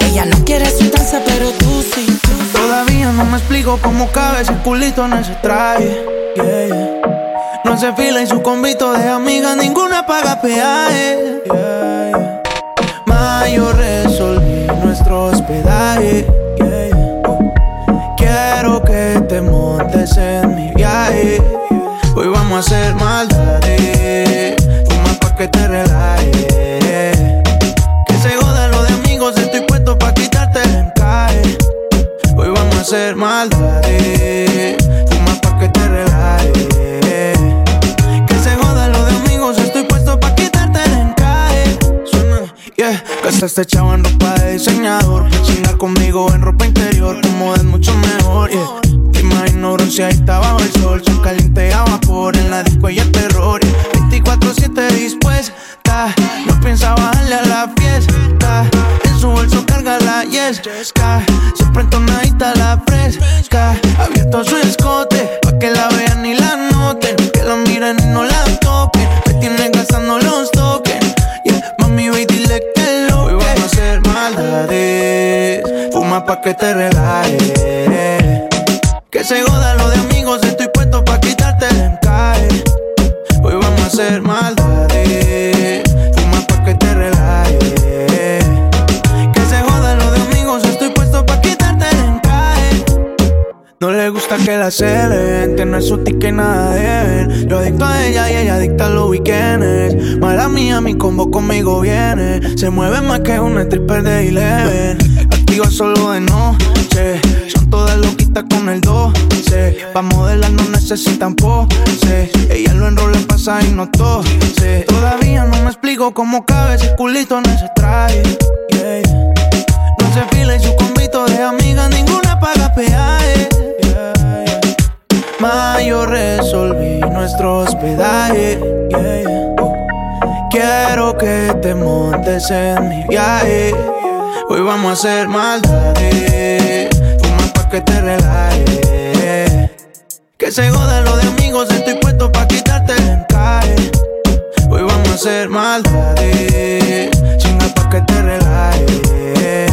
Ella no quiere sustancia, pero tú sí. Todavía no me explico cómo cabe ese culito en ese traje. Yeah, yeah. No se fila en su convito de amigas, ninguna paga peaje. Yeah, Hoy vamos a hacer maldades. Fuma pa' que te relajes. Que se joda lo de amigos, estoy puesto pa' quitarte el encaje. Hoy vamos a hacer maldades. Fuma pa' que te relajes. Que se joda lo de amigos, estoy puesto pa' quitarte el encaje. Suena, yeah. Gastaste chavo en ropa de diseñador. Chinga conmigo en ropa interior. Como es mucho mejor, yeah. Imagino bronceadita bajo el sol. Son caliente a vapor en la disco y el terror. yeah. 24-7 dispuesta. No piensa bajarle a la fiesta. En su bolso carga la yesca. Siempre entonadita la fresca. Abierto su escote. Pa' que la vean y la noten. Que la miren y no la toquen. Me tienen gastando los tokens. Yeah, mami, ve dile que lo Hoy vamos a hacer maldades. Fuma pa' que te gusta que la celen, tener su ticket y nada deben. Yo adicto a ella y ella adicta a los weekends. Mala mía, mi combo conmigo viene. Se mueve más que una stripper de Eleven. *laughs* Activa solo de noche. Son todas loquitas con el 12. Pa' modelar no necesitan pose. Ella lo enrola en pasa y no tose. Todavía no me explico cómo cabe ese culito en ese traje. Yeah. No se fila y su convito de amigas, ninguna paga peaje. Yeah, yeah. Ma, yo resolví nuestro hospedaje. Quiero que te montes en mi viaje. Hoy vamos a hacer maldades. Fuma pa' que te relajes. Que se joda lo de amigos, estoy puesto pa' quitarte el encaje. Hoy vamos a hacer maldades. Chinga pa' que te relajes.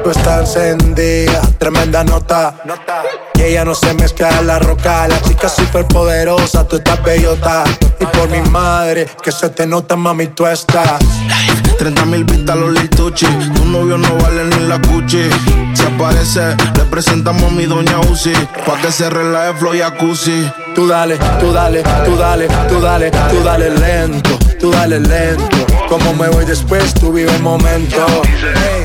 la disco está encendida, tremenda nota. Y ella no se mezcla en la roca. La chica súper poderosa, tú estás bellota. Y por mi madre, que se te nota, mami, tú estás. 30 mil vistas los lituchi. Tu novio no vale ni la cuchi. Si aparece, le presentamos a mi doña Uzi. Pa' que se relaje flow y jacuzzi. Tú dale, tú dale, tú dale, tú dale, tú dale lento, tú dale lento. Como me voy después, tú vive el momento. Hey,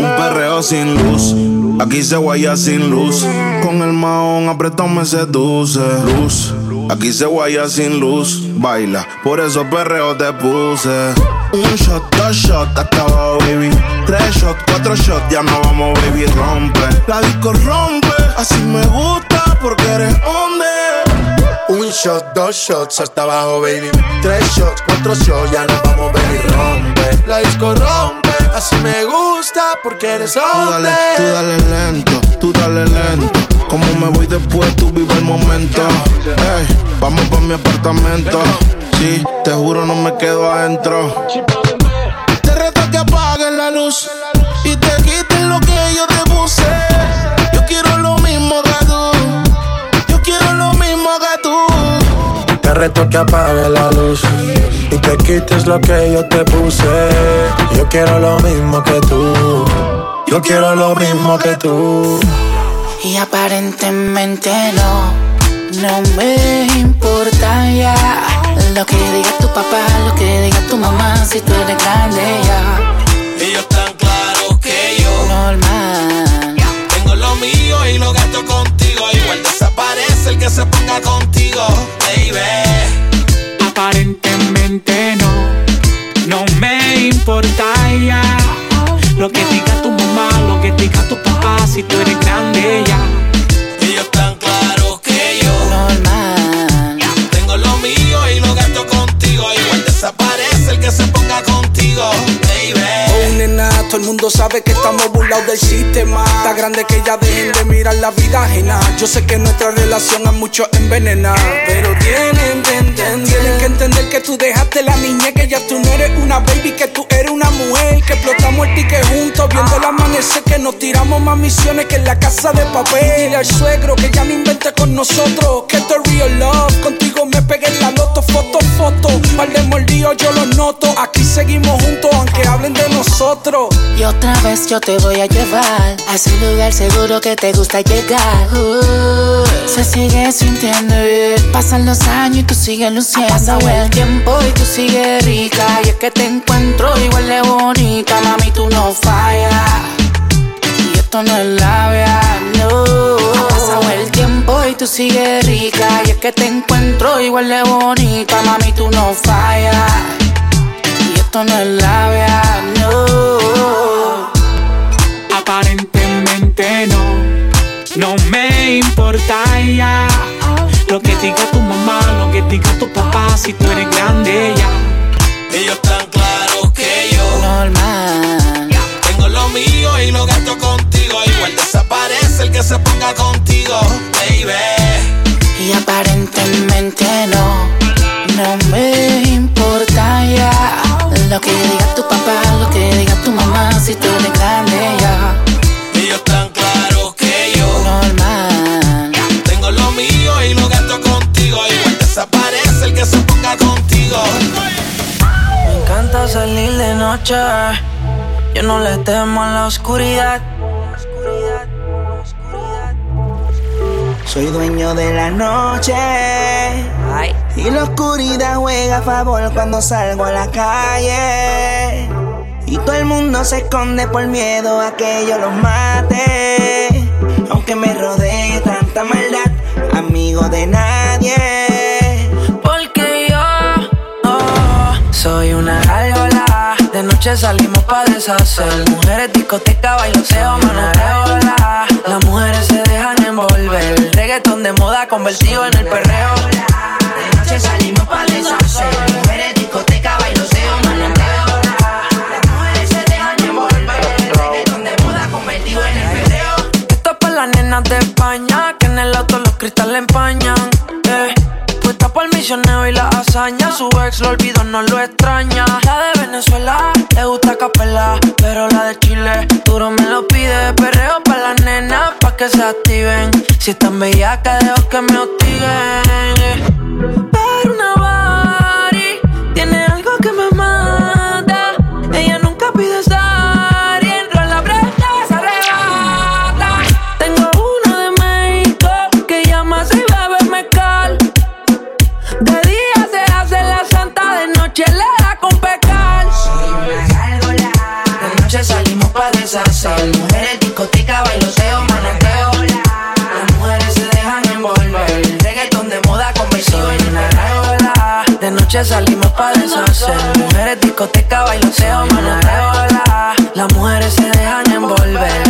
Un perreo sin luz. Aquí se guaya sin luz. Con el maón apretado me seduce. Luz. Aquí se guaya sin luz. Baila, por eso perreo te puse. Un shot, dos shots, acabado, baby. Tres shots, cuatro shots, ya no vamos, baby, rompe. La disco rompe. Así me gusta porque eres hombre. Un shot, dos shots hasta abajo, baby. Tres shots, cuatro shots, ya nos vamos, baby. Rompe, la disco rompe. Así me gusta porque eres hombre. Tú dale, tú dale lento, tú dale lento. Como me voy después, tú vive el momento. Vamos pa' mi apartamento. Sí, te juro no me quedo adentro. Te reto que apagues la luz y te quites lo que yo te puse. Reto que apagues la luz y te quites lo que yo te puse. Yo quiero lo mismo que tú. Yo quiero lo mismo que tú. Y aparentemente no, no me importa ya Lo que diga tu papá, lo que diga tu mamá Si tú eres grande ya Ellos tan claros que yo Normal Tengo lo mío y lo gasto desaparece el que se ponga contigo, baby. Aparentemente no, no me importa ya Lo que diga tu mamá, lo que diga tu papá Si tú eres grande ya. Ellos tan claros que yo Normal. Tengo lo mío y lo gasto contigo. Igual desaparece el que se ponga contigo, todo el mundo sabe que estamos burlados del sistema. Está grande que ya dejen de mirar la vida ajena. Yo sé que nuestra relación a muchos envenena. Pero tienen que entender, tienen que entender que tú dejaste la niña, que ya tú no eres una baby, que tú eres una mujer. Que explotamos el ticket juntos, viendo el amanecer, que nos tiramos más misiones que en la casa de papel. Dile al suegro que ya no invente con nosotros, que esto es real love. Contigo me pegué en la loto, foto, foto. Par de mordidos yo los noto. Aquí seguimos juntos, aunque hablen de nosotros. Y otra vez yo te voy a llevar A ese lugar seguro que te gusta llegar. Uh, Se sigue sintiendo bien. Pasan los años y tú sigues luciendo Pasa el tiempo y tú sigues rica. Y es que te encuentro igual de bonita. Mami, tú no fallas. Y esto no es labia, no. Pasado el tiempo y tú sigues rica. Y es que te encuentro igual de bonita. Mami, tú no fallas esto no es labia, no. Aparentemente no, no me importa ya. Lo que diga tu mamá, lo que diga tu papá Si tú eres grande ya. Ellos tan claros que yo Normal. Tengo lo mío y lo gasto contigo. Igual desaparece el que se ponga contigo, baby. Y aparentemente no, no me importa ya Lo que diga tu papá, lo que diga tu mamá Si tú eres grande ya. Ellos tan claros que yo. Normal. Tengo lo mío y lo gasto contigo. Igual desaparece el que se ponga contigo. Me encanta salir de noche. Yo no le temo a la oscuridad. Soy dueño de la noche. Y la oscuridad juega a favor cuando salgo a la calle. Y todo el mundo se esconde por miedo a que yo los mate. Aunque me rodee tanta maldad, amigo de nadie. Porque yo oh, soy una noche salimos pa' deshacer. Mujeres, discoteca, bailoteo, manoteo. la. Las mujeres se dejan envolver. Reggaetón de moda convertido en el perreo. De noche salimos pa' deshacer. Mujeres, discoteca, bailoteo, manoteo. Las mujeres se dejan envolver. Reggaetón de moda convertido en el perreo. Esto es para las nenas de España. Que en el auto los cristales empañan. Eh. Puesta para el misionero y la hazaña. Su ex lo olvidó, no lo extraña. La de Venezuela le gusta capela. Pero la de Chile duro me lo pide. Perreo para las nenas pa' que se activen. Si están bellacas, dejo que me hostiguen. Pero una body tiene algo que me mata. Ella nunca pide estar Mujeres, discoteca, bailoteo, manoteo. Las mujeres se dejan envolver. Reggaetón de moda convertido en una. De noche salimos pa' deshacer. Mujeres, discoteca, bailoteo, manoteo. Las mujeres se dejan envolver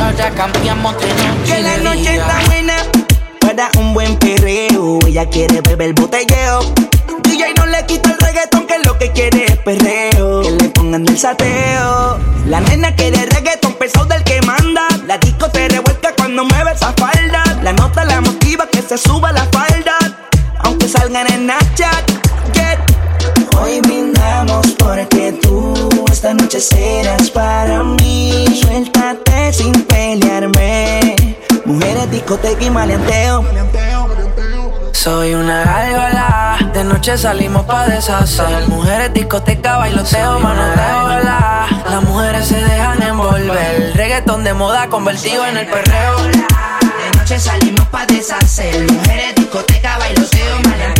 ahora cambiamos de noche. Que la noche está buena para un buen perreo. Ella quiere beber botelleo. DJ no le quita el reggaetón que lo que quiere es perreo. Que le pongan el sateo. La nena quiere reggaetón pesado del que manda. La disco se revuelca cuando mueve esa falda. La nota la motiva que se suba la falda. Aunque salgan en Snapchat. Yeah. Hoy brindamos porque tú esta noche serás para mí. Suéltate sin pelearme. Mujeres, discoteca y maleanteo. Soy una gárgola, de noche salimos pa' deshacer. Mujeres, discoteca, bailoteo, manoteo, la. Las mujeres se dejan envolver. Reggaeton de moda convertido en el perreo. De noche salimos pa' deshacer. Mujeres, discoteca, bailoteo, maleanteo.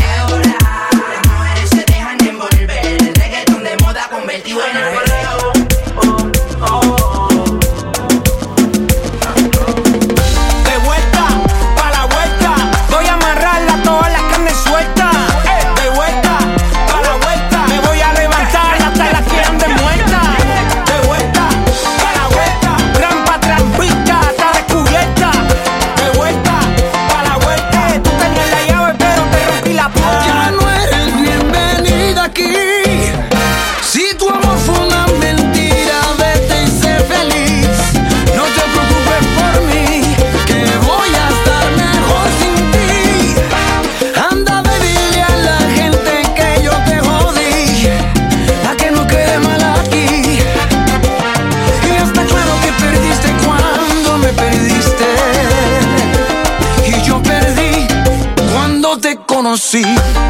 conocí.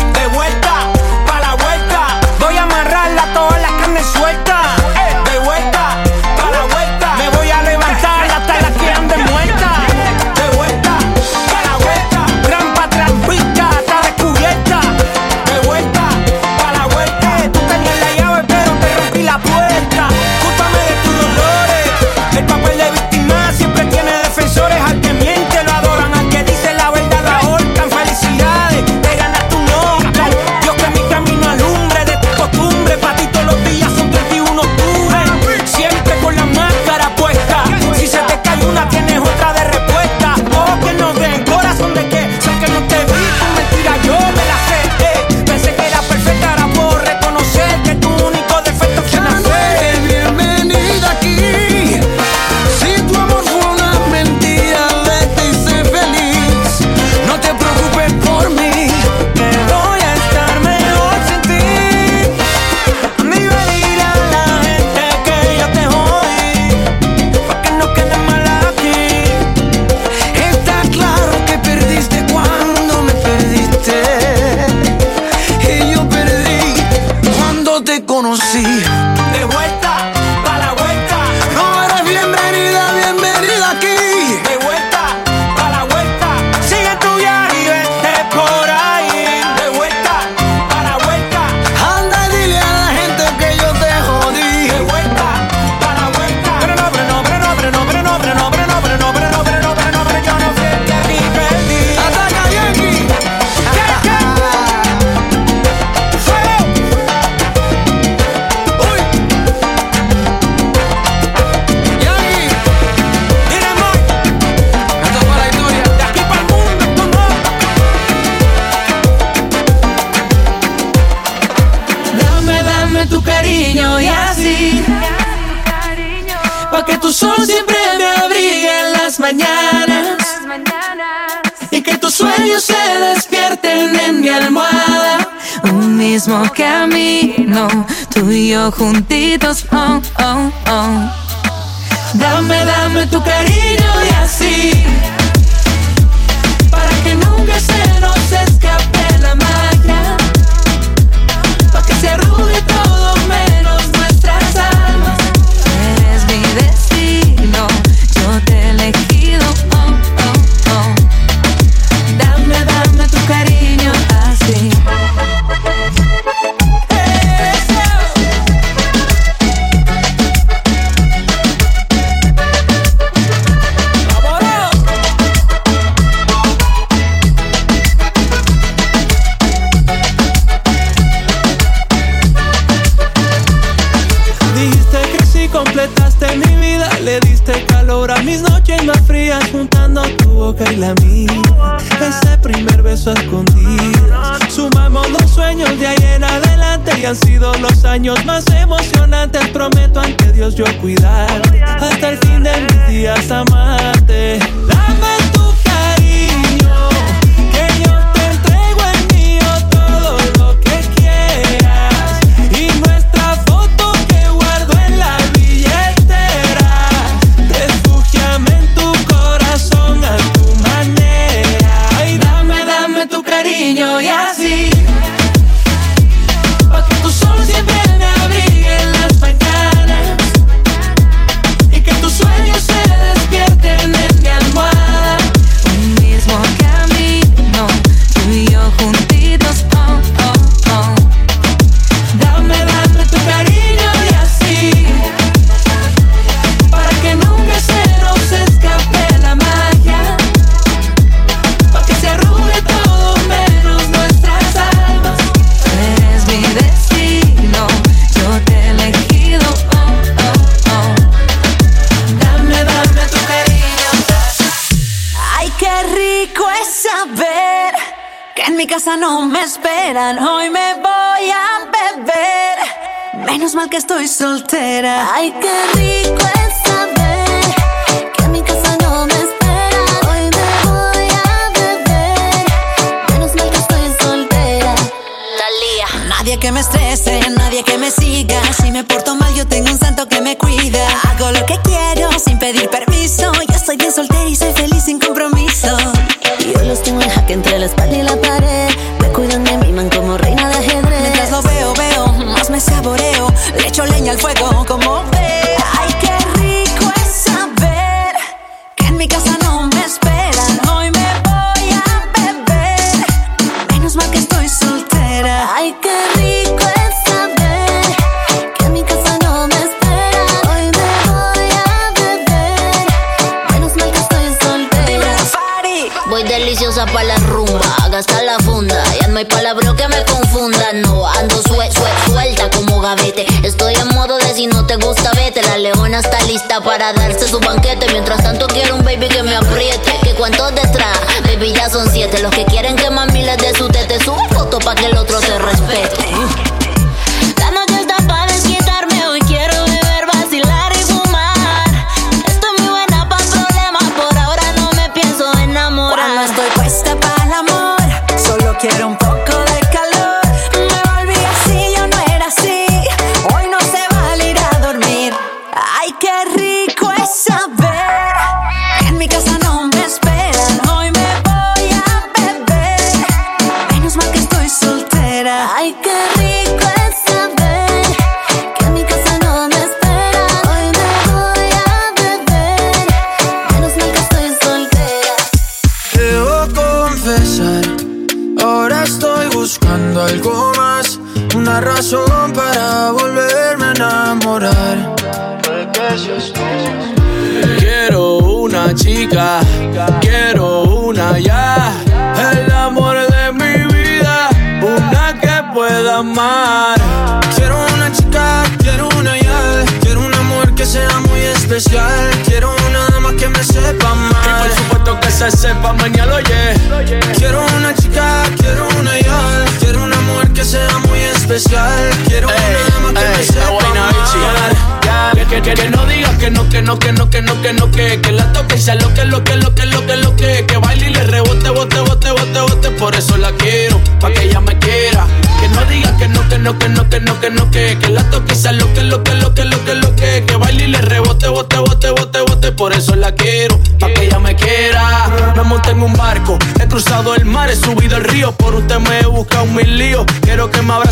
hoy me voy a beber. Menos mal que estoy soltera. Ay, qué rico es saber que mi casa no me espera. Hoy me voy a beber. Menos mal que estoy soltera. Talía. Nadie que me estrese, nadie que me siga. Si me por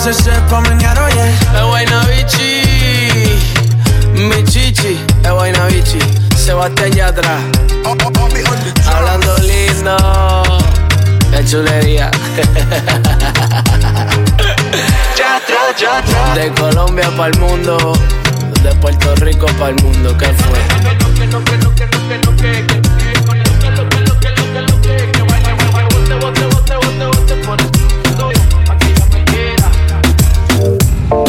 se sepa oye. Es bichi, mi chichi, es vaina bichi. Sebastián ya atrás. Hablando lindo, de chulería. *laughs* De Colombia para el mundo, de Puerto Rico para el mundo, ¿qué fue?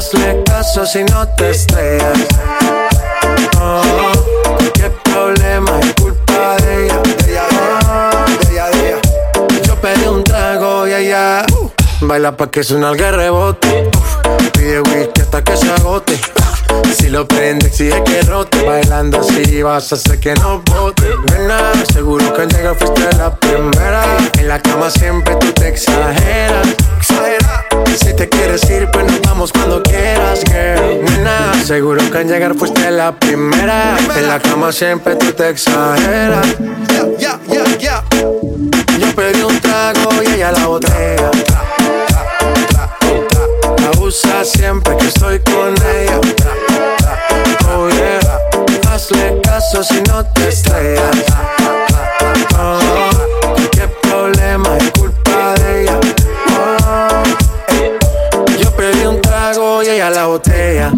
Hazle caso si no te estrellas Oh, qué problema es culpa de ella. De ella, de ella, de ella. Yo pedí un trago y ella baila pa' que suena el rebote. Pide whisky hasta que se agote. Si lo prende, exige que rote. Bailando así vas a hacer que no bote. Nena, seguro que al llegar fuiste la primera. En la cama siempre tú te exageras. Si te quieres ir, pues nos vamos cuando quieras, girl. Nena, seguro que al llegar fuiste la primera. En la cama siempre tú te exageras. Yeah, yeah, yeah. Yo pedí un trago y ella la botella. Abusa siempre que estoy con ella. Oh yeah. Hazle caso si no te estrellas. Oh, botella.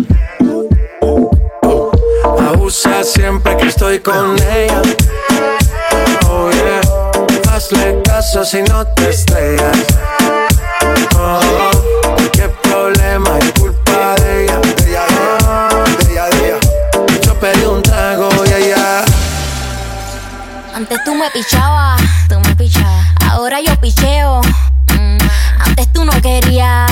Abusa siempre que estoy con ella. Oh yeah. Hazle caso si no te estrellas. Oh, qué problema es culpa de ella. De ella, de ella, de ella. Yo pedí un trago y ella. Antes tú me pichabas, tú me pichabas. Ahora yo picheo. Mm, Antes tú no querías.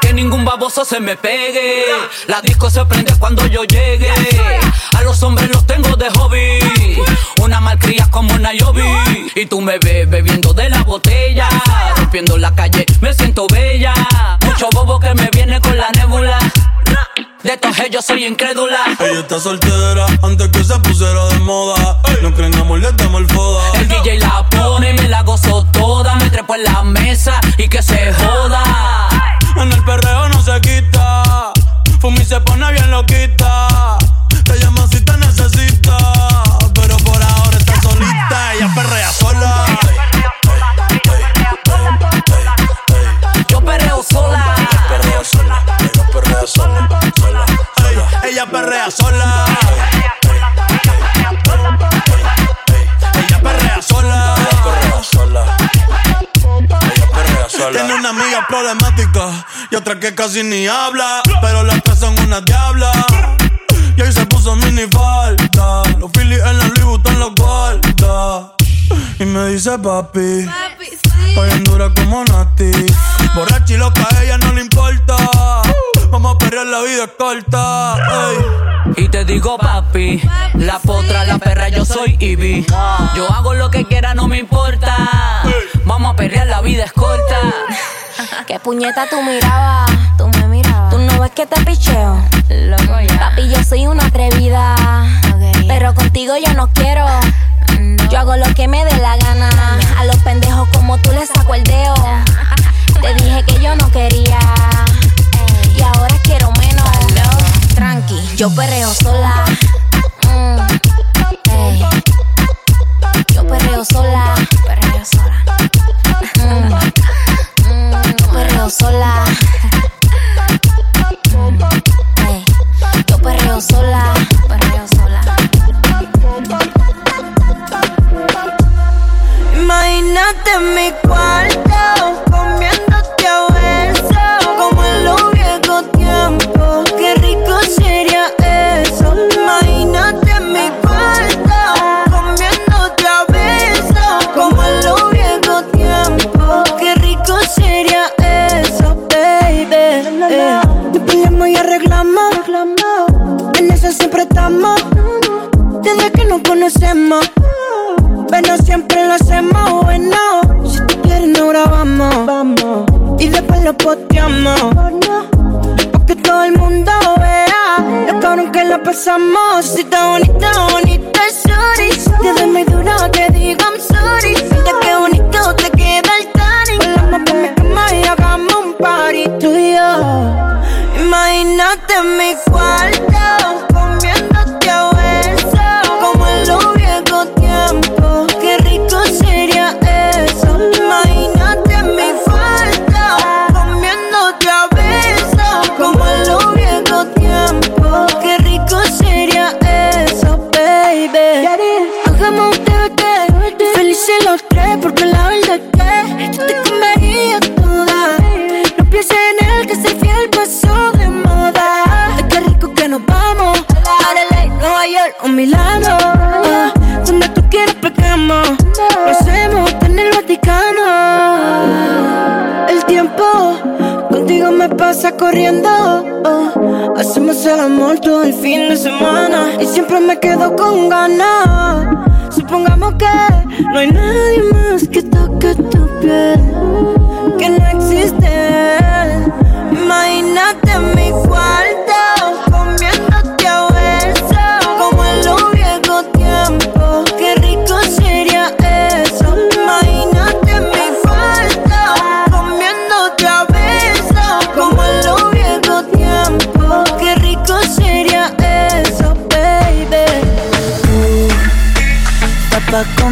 Que ningún baboso se me pegue. La disco se prende cuando yo llegue. A los hombres los tengo de hobby. Una malcria como una Yobi. Y tú me ves bebiendo de la botella. Rompiendo la calle, me siento bella. Mucho bobo que me viene con la nébula. De estos yo soy incrédula. Ella está soltera antes que se pusiera de moda. No creen amor, le damos el foda. El DJ la pone, me la gozo toda. Me trepo en la mesa y que se joda. En el perreo no se quita. Fumi se pone bien loquita. Te llama si te necesita. Pero por ahora está solita. Ella perrea sola. Yo perreo sola. Perrea sola. Ella perrea sola. Ella perrea sola. Ella perrea sola. Ella perrea sola. Ella perrea sola. Tiene una amiga problemática y otra que casi ni habla. Pero las tres son una diabla. Y ahí se puso mini falta. Los Phillies en la Louis Vuitton los guarda. Y me dice papi. Estoy en dura como Nati. Borracha y loca, a ella no le importa. Vamos a perrear, la vida es corta. ey. Y te digo papi, la potra, la perra, yo soy Ivy. Yo hago lo que quiera, no me importa. Vamos a pelear, la vida es corta. *laughs* ¿Qué puñeta tú mirabas? Tú me mirabas. ¿Tú no ves que te picheo? Loco ya. Papi, yo soy una atrevida. Pero contigo yo no quiero. Yo hago lo que me dé la gana. A los pendejos como tú les saco el dedo. Te dije que yo no quería. Y ahora quiero menos. Tranqui, yo perreo sola. Mm. Yo perreo sola. Perreo sola. Mm, mm, perreo sola. Yo perreo sola. Perreo sola. Imagínate en mi cuarto, comiéndote a besos, como en los viejos tiempos. Qué rico sería eso. Imagínate en mi cuarto, comiéndote a besos, como en los viejos tiempos. Qué rico sería eso, baby. Eh. Peleamos y arreglamos, en eso siempre estamos. Desde que nos conocemos. Pero siempre lo hacemos bueno. Si tú quieres, no grabamos. Vamos. Y después lo posteamos. Porque todo el mundo vea lo cabrón que la pasamos. Si está bonita, bonita, sorry. Te doy muy duro, te digo I'm sorry. Mira qué bonito te queda el tanning. Volvamos pa' mi cama y hagamos un party tú y yo. Imagínate en mi cuarto, comiéndote a Felices los tres, porque la verdad que yo te comería toda. No pienses en él, que ser fiel pasó de moda. Ay, qué rico que nos vamos. Adelaide, Nueva York o Milano. Ah, donde tú quieras pegamos. Lo hacemos en el Vaticano. El tiempo contigo me pasa corriendo. Hacemos el amor todo el fin de semana. Y siempre me quedo con ganas. Supongamos que no hay nadie más que toque tu piel. Que no existe. Imagínate mi cuarto,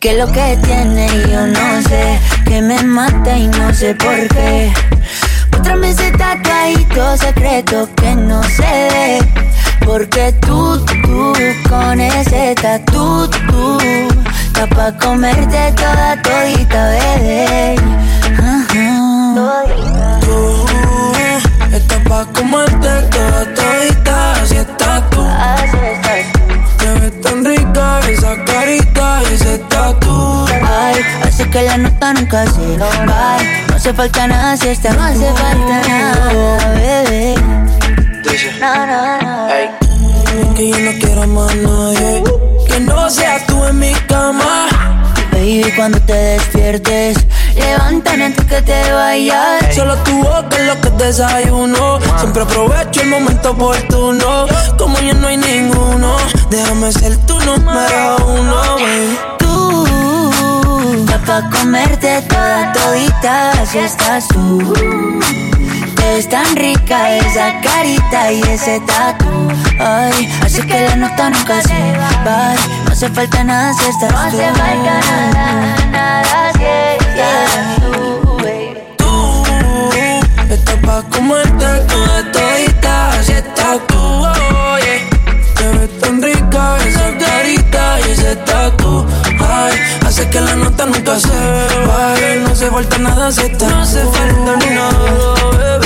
Que lo que tiene yo no sé, que me mata y no sé por qué. Muéstrame ese tatuadito secreto que no ve. Porque tú, tú, con ese tatu, tú, está pa' comerte toda todita, bebé. Ajá. Tú estás pa' comerte toda todita, así estás esa carita ese tatu. Ay, hace que la nota nunca se va. No hace falta nada si esta no hace falta nada, bebé. No, no, no. Que yo no quiero más nadie. Que no seas tú en mi cama. Baby, cuando te despiertes, levántame antes que te vayas. Solo tu boca es lo que desayuno. Siempre aprovecho el momento oportuno. Como ya no hay ninguno, déjame ser tu número uno, baby. Tú pa' comerte toda todita si estás tú. Es tan rica esa carita y ese tatu. Ay, así que la nota nunca se va. No hace falta nada si estás no tú. No hace falta nada, nada si estás tú. Tú estás pa' comerte toda todita si estás tú. Oye, te ves tan rica esa carita y ese tatu. Ay, hace que la nota nunca se va. No hace falta nada si estás No hace falta ni nada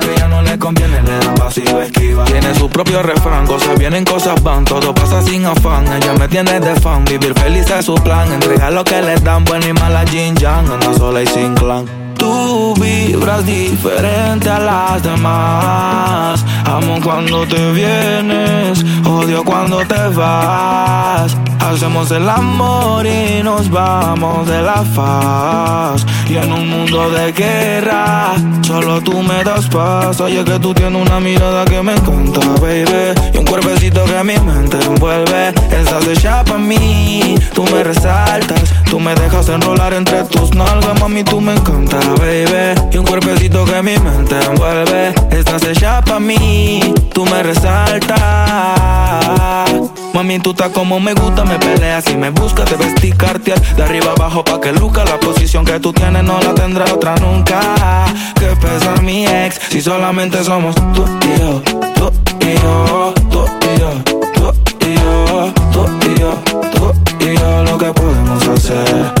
conviene, le da pasiva esquiva. Tiene su propio refrán, cosas vienen, cosas van, todo pasa sin afán. Ella me tiene de fan, vivir feliz es su plan. Entregar lo que le dan, bueno y mala Jin Yang, anda sola y sin clan. Tú vibras diferente a las demás. Amo cuando te vienes, odio cuando te vas. Hacemos el amor y nos vamos de la faz. Y en un mundo de guerra, solo tú me das paz. Oye, que tú tienes una mirada que me encanta, baby. Y un cuerpecito que mi mente envuelve. Estás hecha para mí, tú me resaltas. Tú me dejas enrolar entre tus nalgas, mami, tú me encanta, baby. Y un cuerpecito que mi mente envuelve. Estás hecha para mí, tú me resaltas. Mami, tú estás como me gusta, me peleas y me buscas, te vestí cartier de arriba abajo pa' que luca. La posición que tú tienes no la tendrá otra nunca. Que pesa mi ex si solamente somos tú y yo, tú y yo, tú y yo, tú y yo, tú y yo, tú y yo, lo que podemos hacer.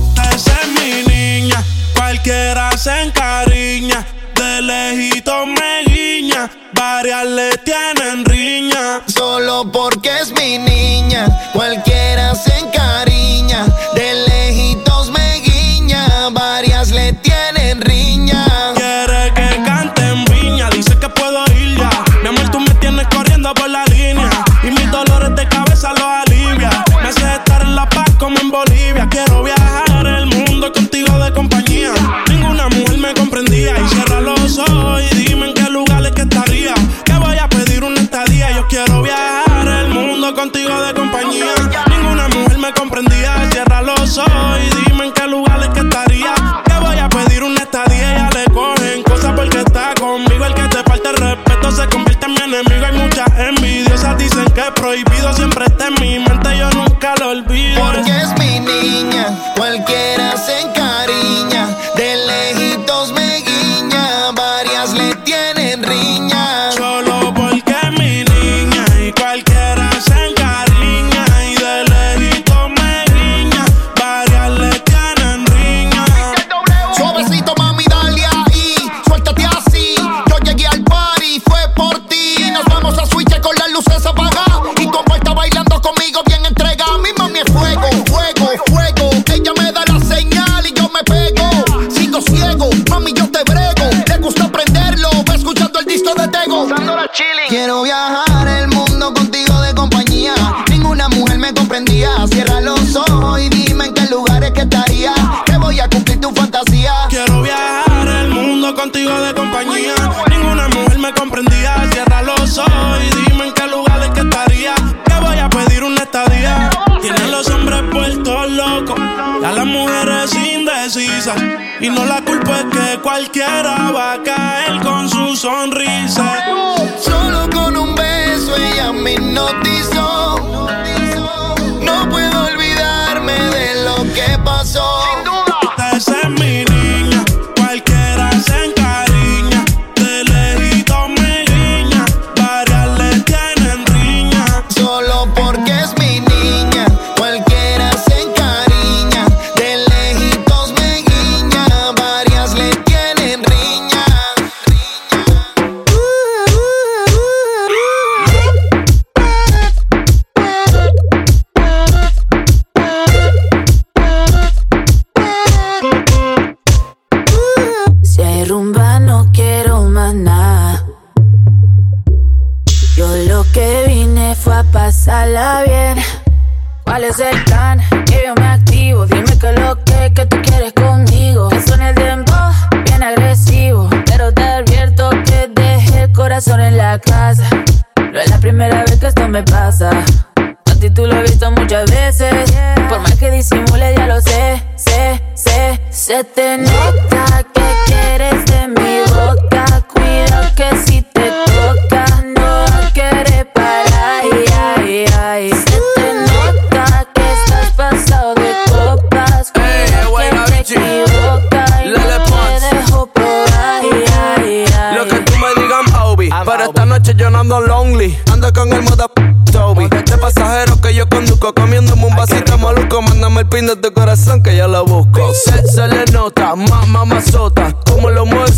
Cualquiera se encariña. De lejito me guiña, varias le tienen riña. Solo porque es mi niña, cualquiera se encariña. Y cierra los ojos y dime en qué lugares que estaría. Que voy a pedir una estadía. Yo quiero viajar el mundo contigo de compañía. Ninguna mujer me comprendía. Cierra los ojos y dime en qué lugares que estaría. Que voy a pedir una estadía. Ya le cogen cosas porque está conmigo. El que te falta el respeto se convierte en mi enemigo. Hay muchas envidiosas. Dicen que es prohibido. Siempre está en mi mente. Yo nunca lo olvido. Porque es mi niña, cualquiera se encariña. Quiero viajar el mundo contigo de compañía. Ninguna mujer me comprendía. Cierra los ojos y dime en qué lugares que estaría. Que voy a cumplir tu fantasía. Quiero viajar el mundo contigo de compañía. Ninguna mujer me comprendía. Cierra los ojos y dime en qué lugares que estaría. Que voy a pedir una estadía. Tienen los hombres puestos locos. A las mujeres indecisas. Y no la culpa es que cualquiera va a caer con su sonrisa me notizó. No puedo olvidarme de lo que pasó. Se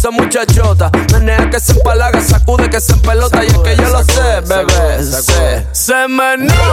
esa muchachota. Menea que se empalaga, sacude que se empelota. Y es que yo lo sé, bebé. Sé. Se me nota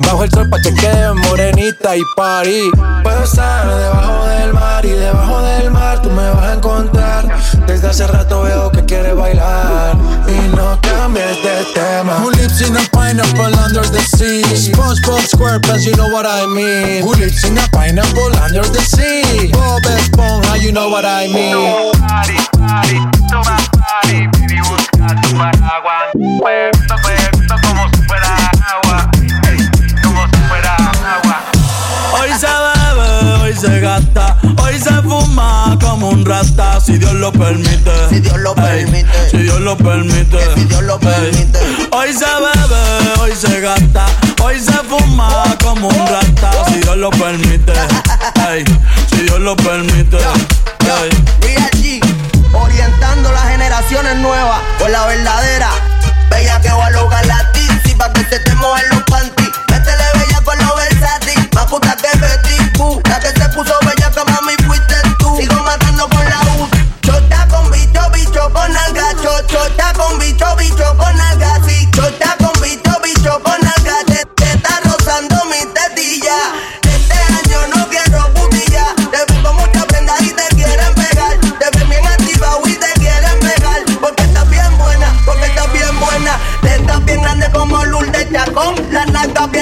Bajo el sol pa' que quede morenita y party. Puedo estar debajo del mar y debajo del mar tú me vas a encontrar. Desde hace rato veo que quieres bailar y no cambies de tema. Who lives in a pineapple under the sea? SpongeBob SquarePants, you know what I mean. Who lives in a pineapple under the sea? Bob Esponja, you know what I mean. Party, party, toma party, baby, busca tu paraguas. Puesto, puesto como si fuera se gasta, hoy se fuma como un rata, si Dios lo permite. Si Dios lo permite. Si Dios lo permite. Si Dios lo permite. Hoy se bebe, hoy se gasta, hoy se fuma como un rata, si Dios lo permite. Ey, si Dios lo permite. Ey. Allí, orientando las generaciones nuevas por la verdadera. Bella que va a lograr la tizi pa' que se te mojen los panties.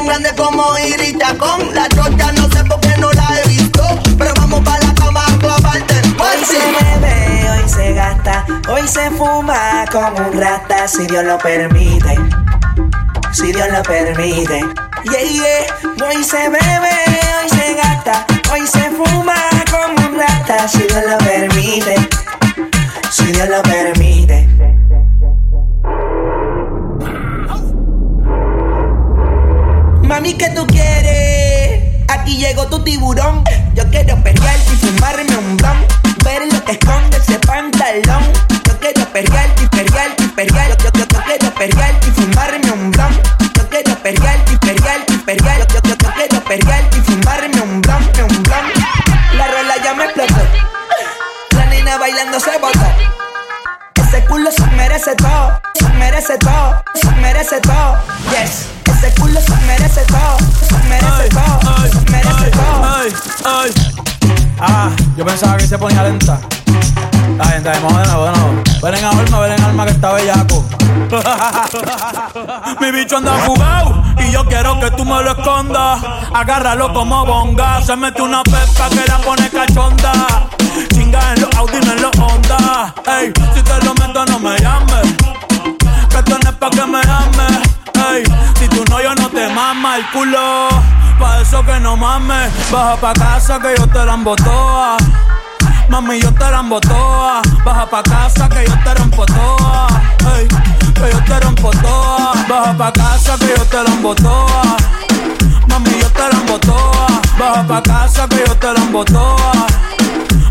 Grande como Iris Chacón. La chocha no sé por qué no la he visto. Pero vamos para la cama a clavarte. Hoy se bebe, hoy se gasta, hoy se fuma como un rata, si Dios lo permite. Si Dios lo permite. Yeah, yeah. Hoy se bebe, hoy se gasta, hoy se fuma como un rata, si Dios lo permite. Si Dios lo permite. Mami, ¿qué tú quieres? Aquí llegó tu tiburón. Yo quiero perrearte y fumarme un blunt. Ver lo que esconde ese pantalón. Yo quiero perrearte y perrearte y perrearte. Yo, yo, yo, yo quiero perrearte y fumarme un blunt. Yo quiero perrearte y perrearte y perrearte. Yo, yo, yo, quiero perrearte y fumarme un blunt, un blunt. La rola ya me explotó. La nena bailando se botó. Ese culo se merece todo, se merece todo, se merece todo. Yes, ese culo se merece todo, se merece todo, se merece todo. Ay, ay. Ah, yo pensaba que se ponía lenta. La gente de moda, bueno. Ven en alma, ven en alma que está bellaco. *laughs* Mi bicho anda jugado y yo quiero que tú me lo escondas. Agárralo como bonga. Se mete una pepa que la pone cachonda. En los Audi, en los Honda. Ey, si te lo meto, no me llames. Que esto no es pa' que me ames. Ey, si tú no, yo no te mama el culo. Pa' eso que no mames. Baja pa' casa que yo te la embotoa. Mami, yo te la toa. Baja pa' casa que yo te rompo toa. Ey, que yo te rompo toa. Baja pa' casa que yo te la toa. Mami, yo te la toa. Baja pa' casa que yo te la toa.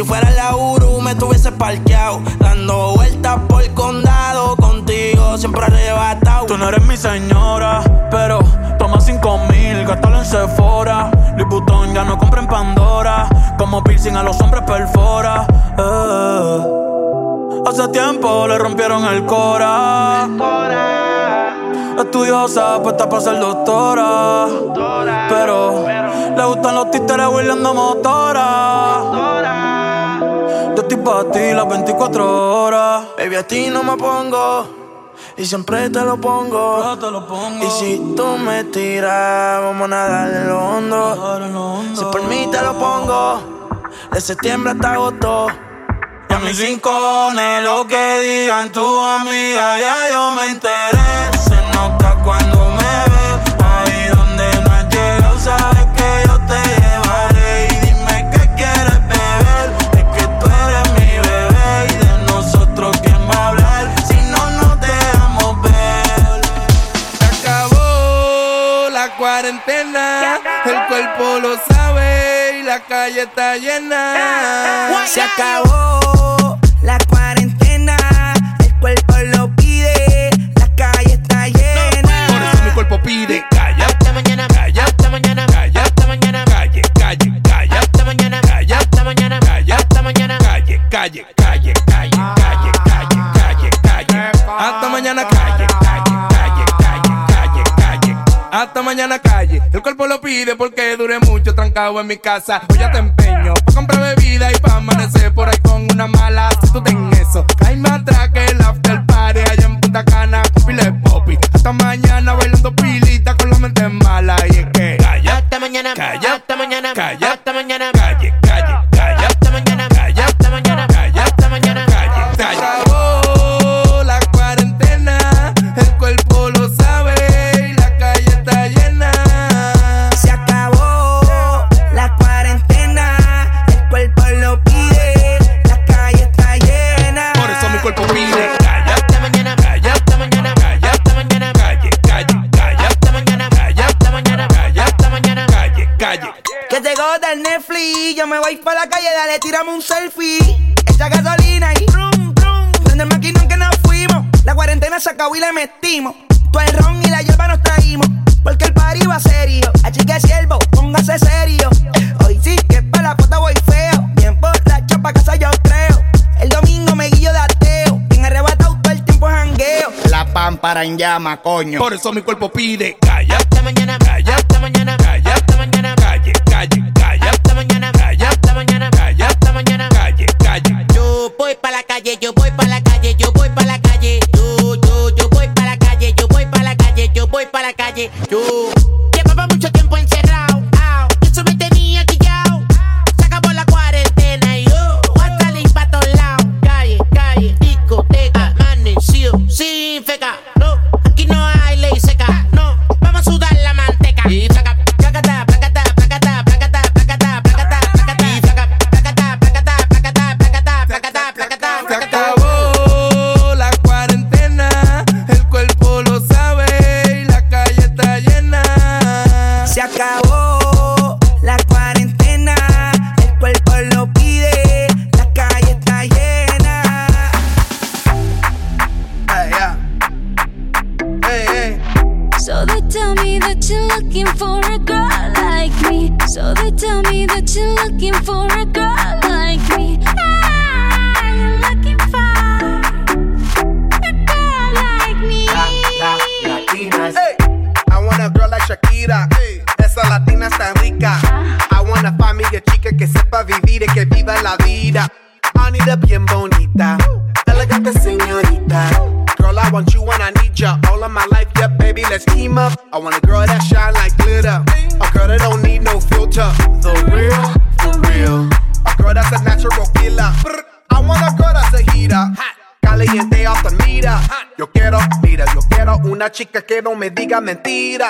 Si fuera la Uru me tuviese parqueado, dando vueltas por el condado contigo, siempre arrebatado. Tú no eres mi señora, pero toma cinco mil, gástalo en Sephora. Louis Vuitton ya no compra en Pandora, como piercing a los hombres perfora. Eh. Hace tiempo le rompieron el cora. Estudiosa, puesta para ser doctora. pero, le gustan los títeres huirleando motora. Yo estoy para ti las 24 horas. Baby, a ti no me pongo. Y siempre te lo pongo. Y si tú me tiras, vamos a nadar en lo hondo. Si por mí te lo pongo. De septiembre hasta agosto. Y a mis rincones, lo que digan tu amiga, ya yo me interesa. Se nota cuando me la calle está llena. Ah, ah. Se acabó la cuarentena, el cuerpo lo pide, la calle está llena. Por eso mi cuerpo pide calla. Hasta mañana, calla. Hasta mañana, calla. Hasta mañana, calle, calle, calla. Hasta mañana, calla. Hasta mañana, calla. Hasta mañana, calle, calle, calle, calle, calle, calle, calle. Hasta mañana, calle. Hasta mañana calle, el cuerpo lo pide porque dure mucho trancado en mi casa. Hoy ya te empeño pa' comprar bebida y pa' amanecer por ahí con una mala. Si tú ten eso, hay más atrás que el after party allá en Punta Cana, pile popi. Hasta mañana bailando en llama, coño. Por eso mi cuerpo pide, calla. Hasta mañana. digas mentiras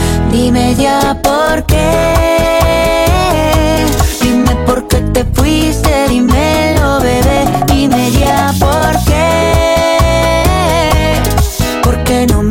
Dime ya por qué. Dime por qué te fuiste. Dímelo, bebé. Dime ya por qué. ¿Por qué no me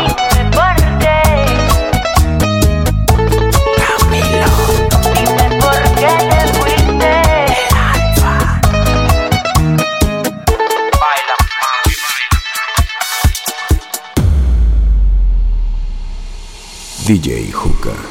DJ Juca.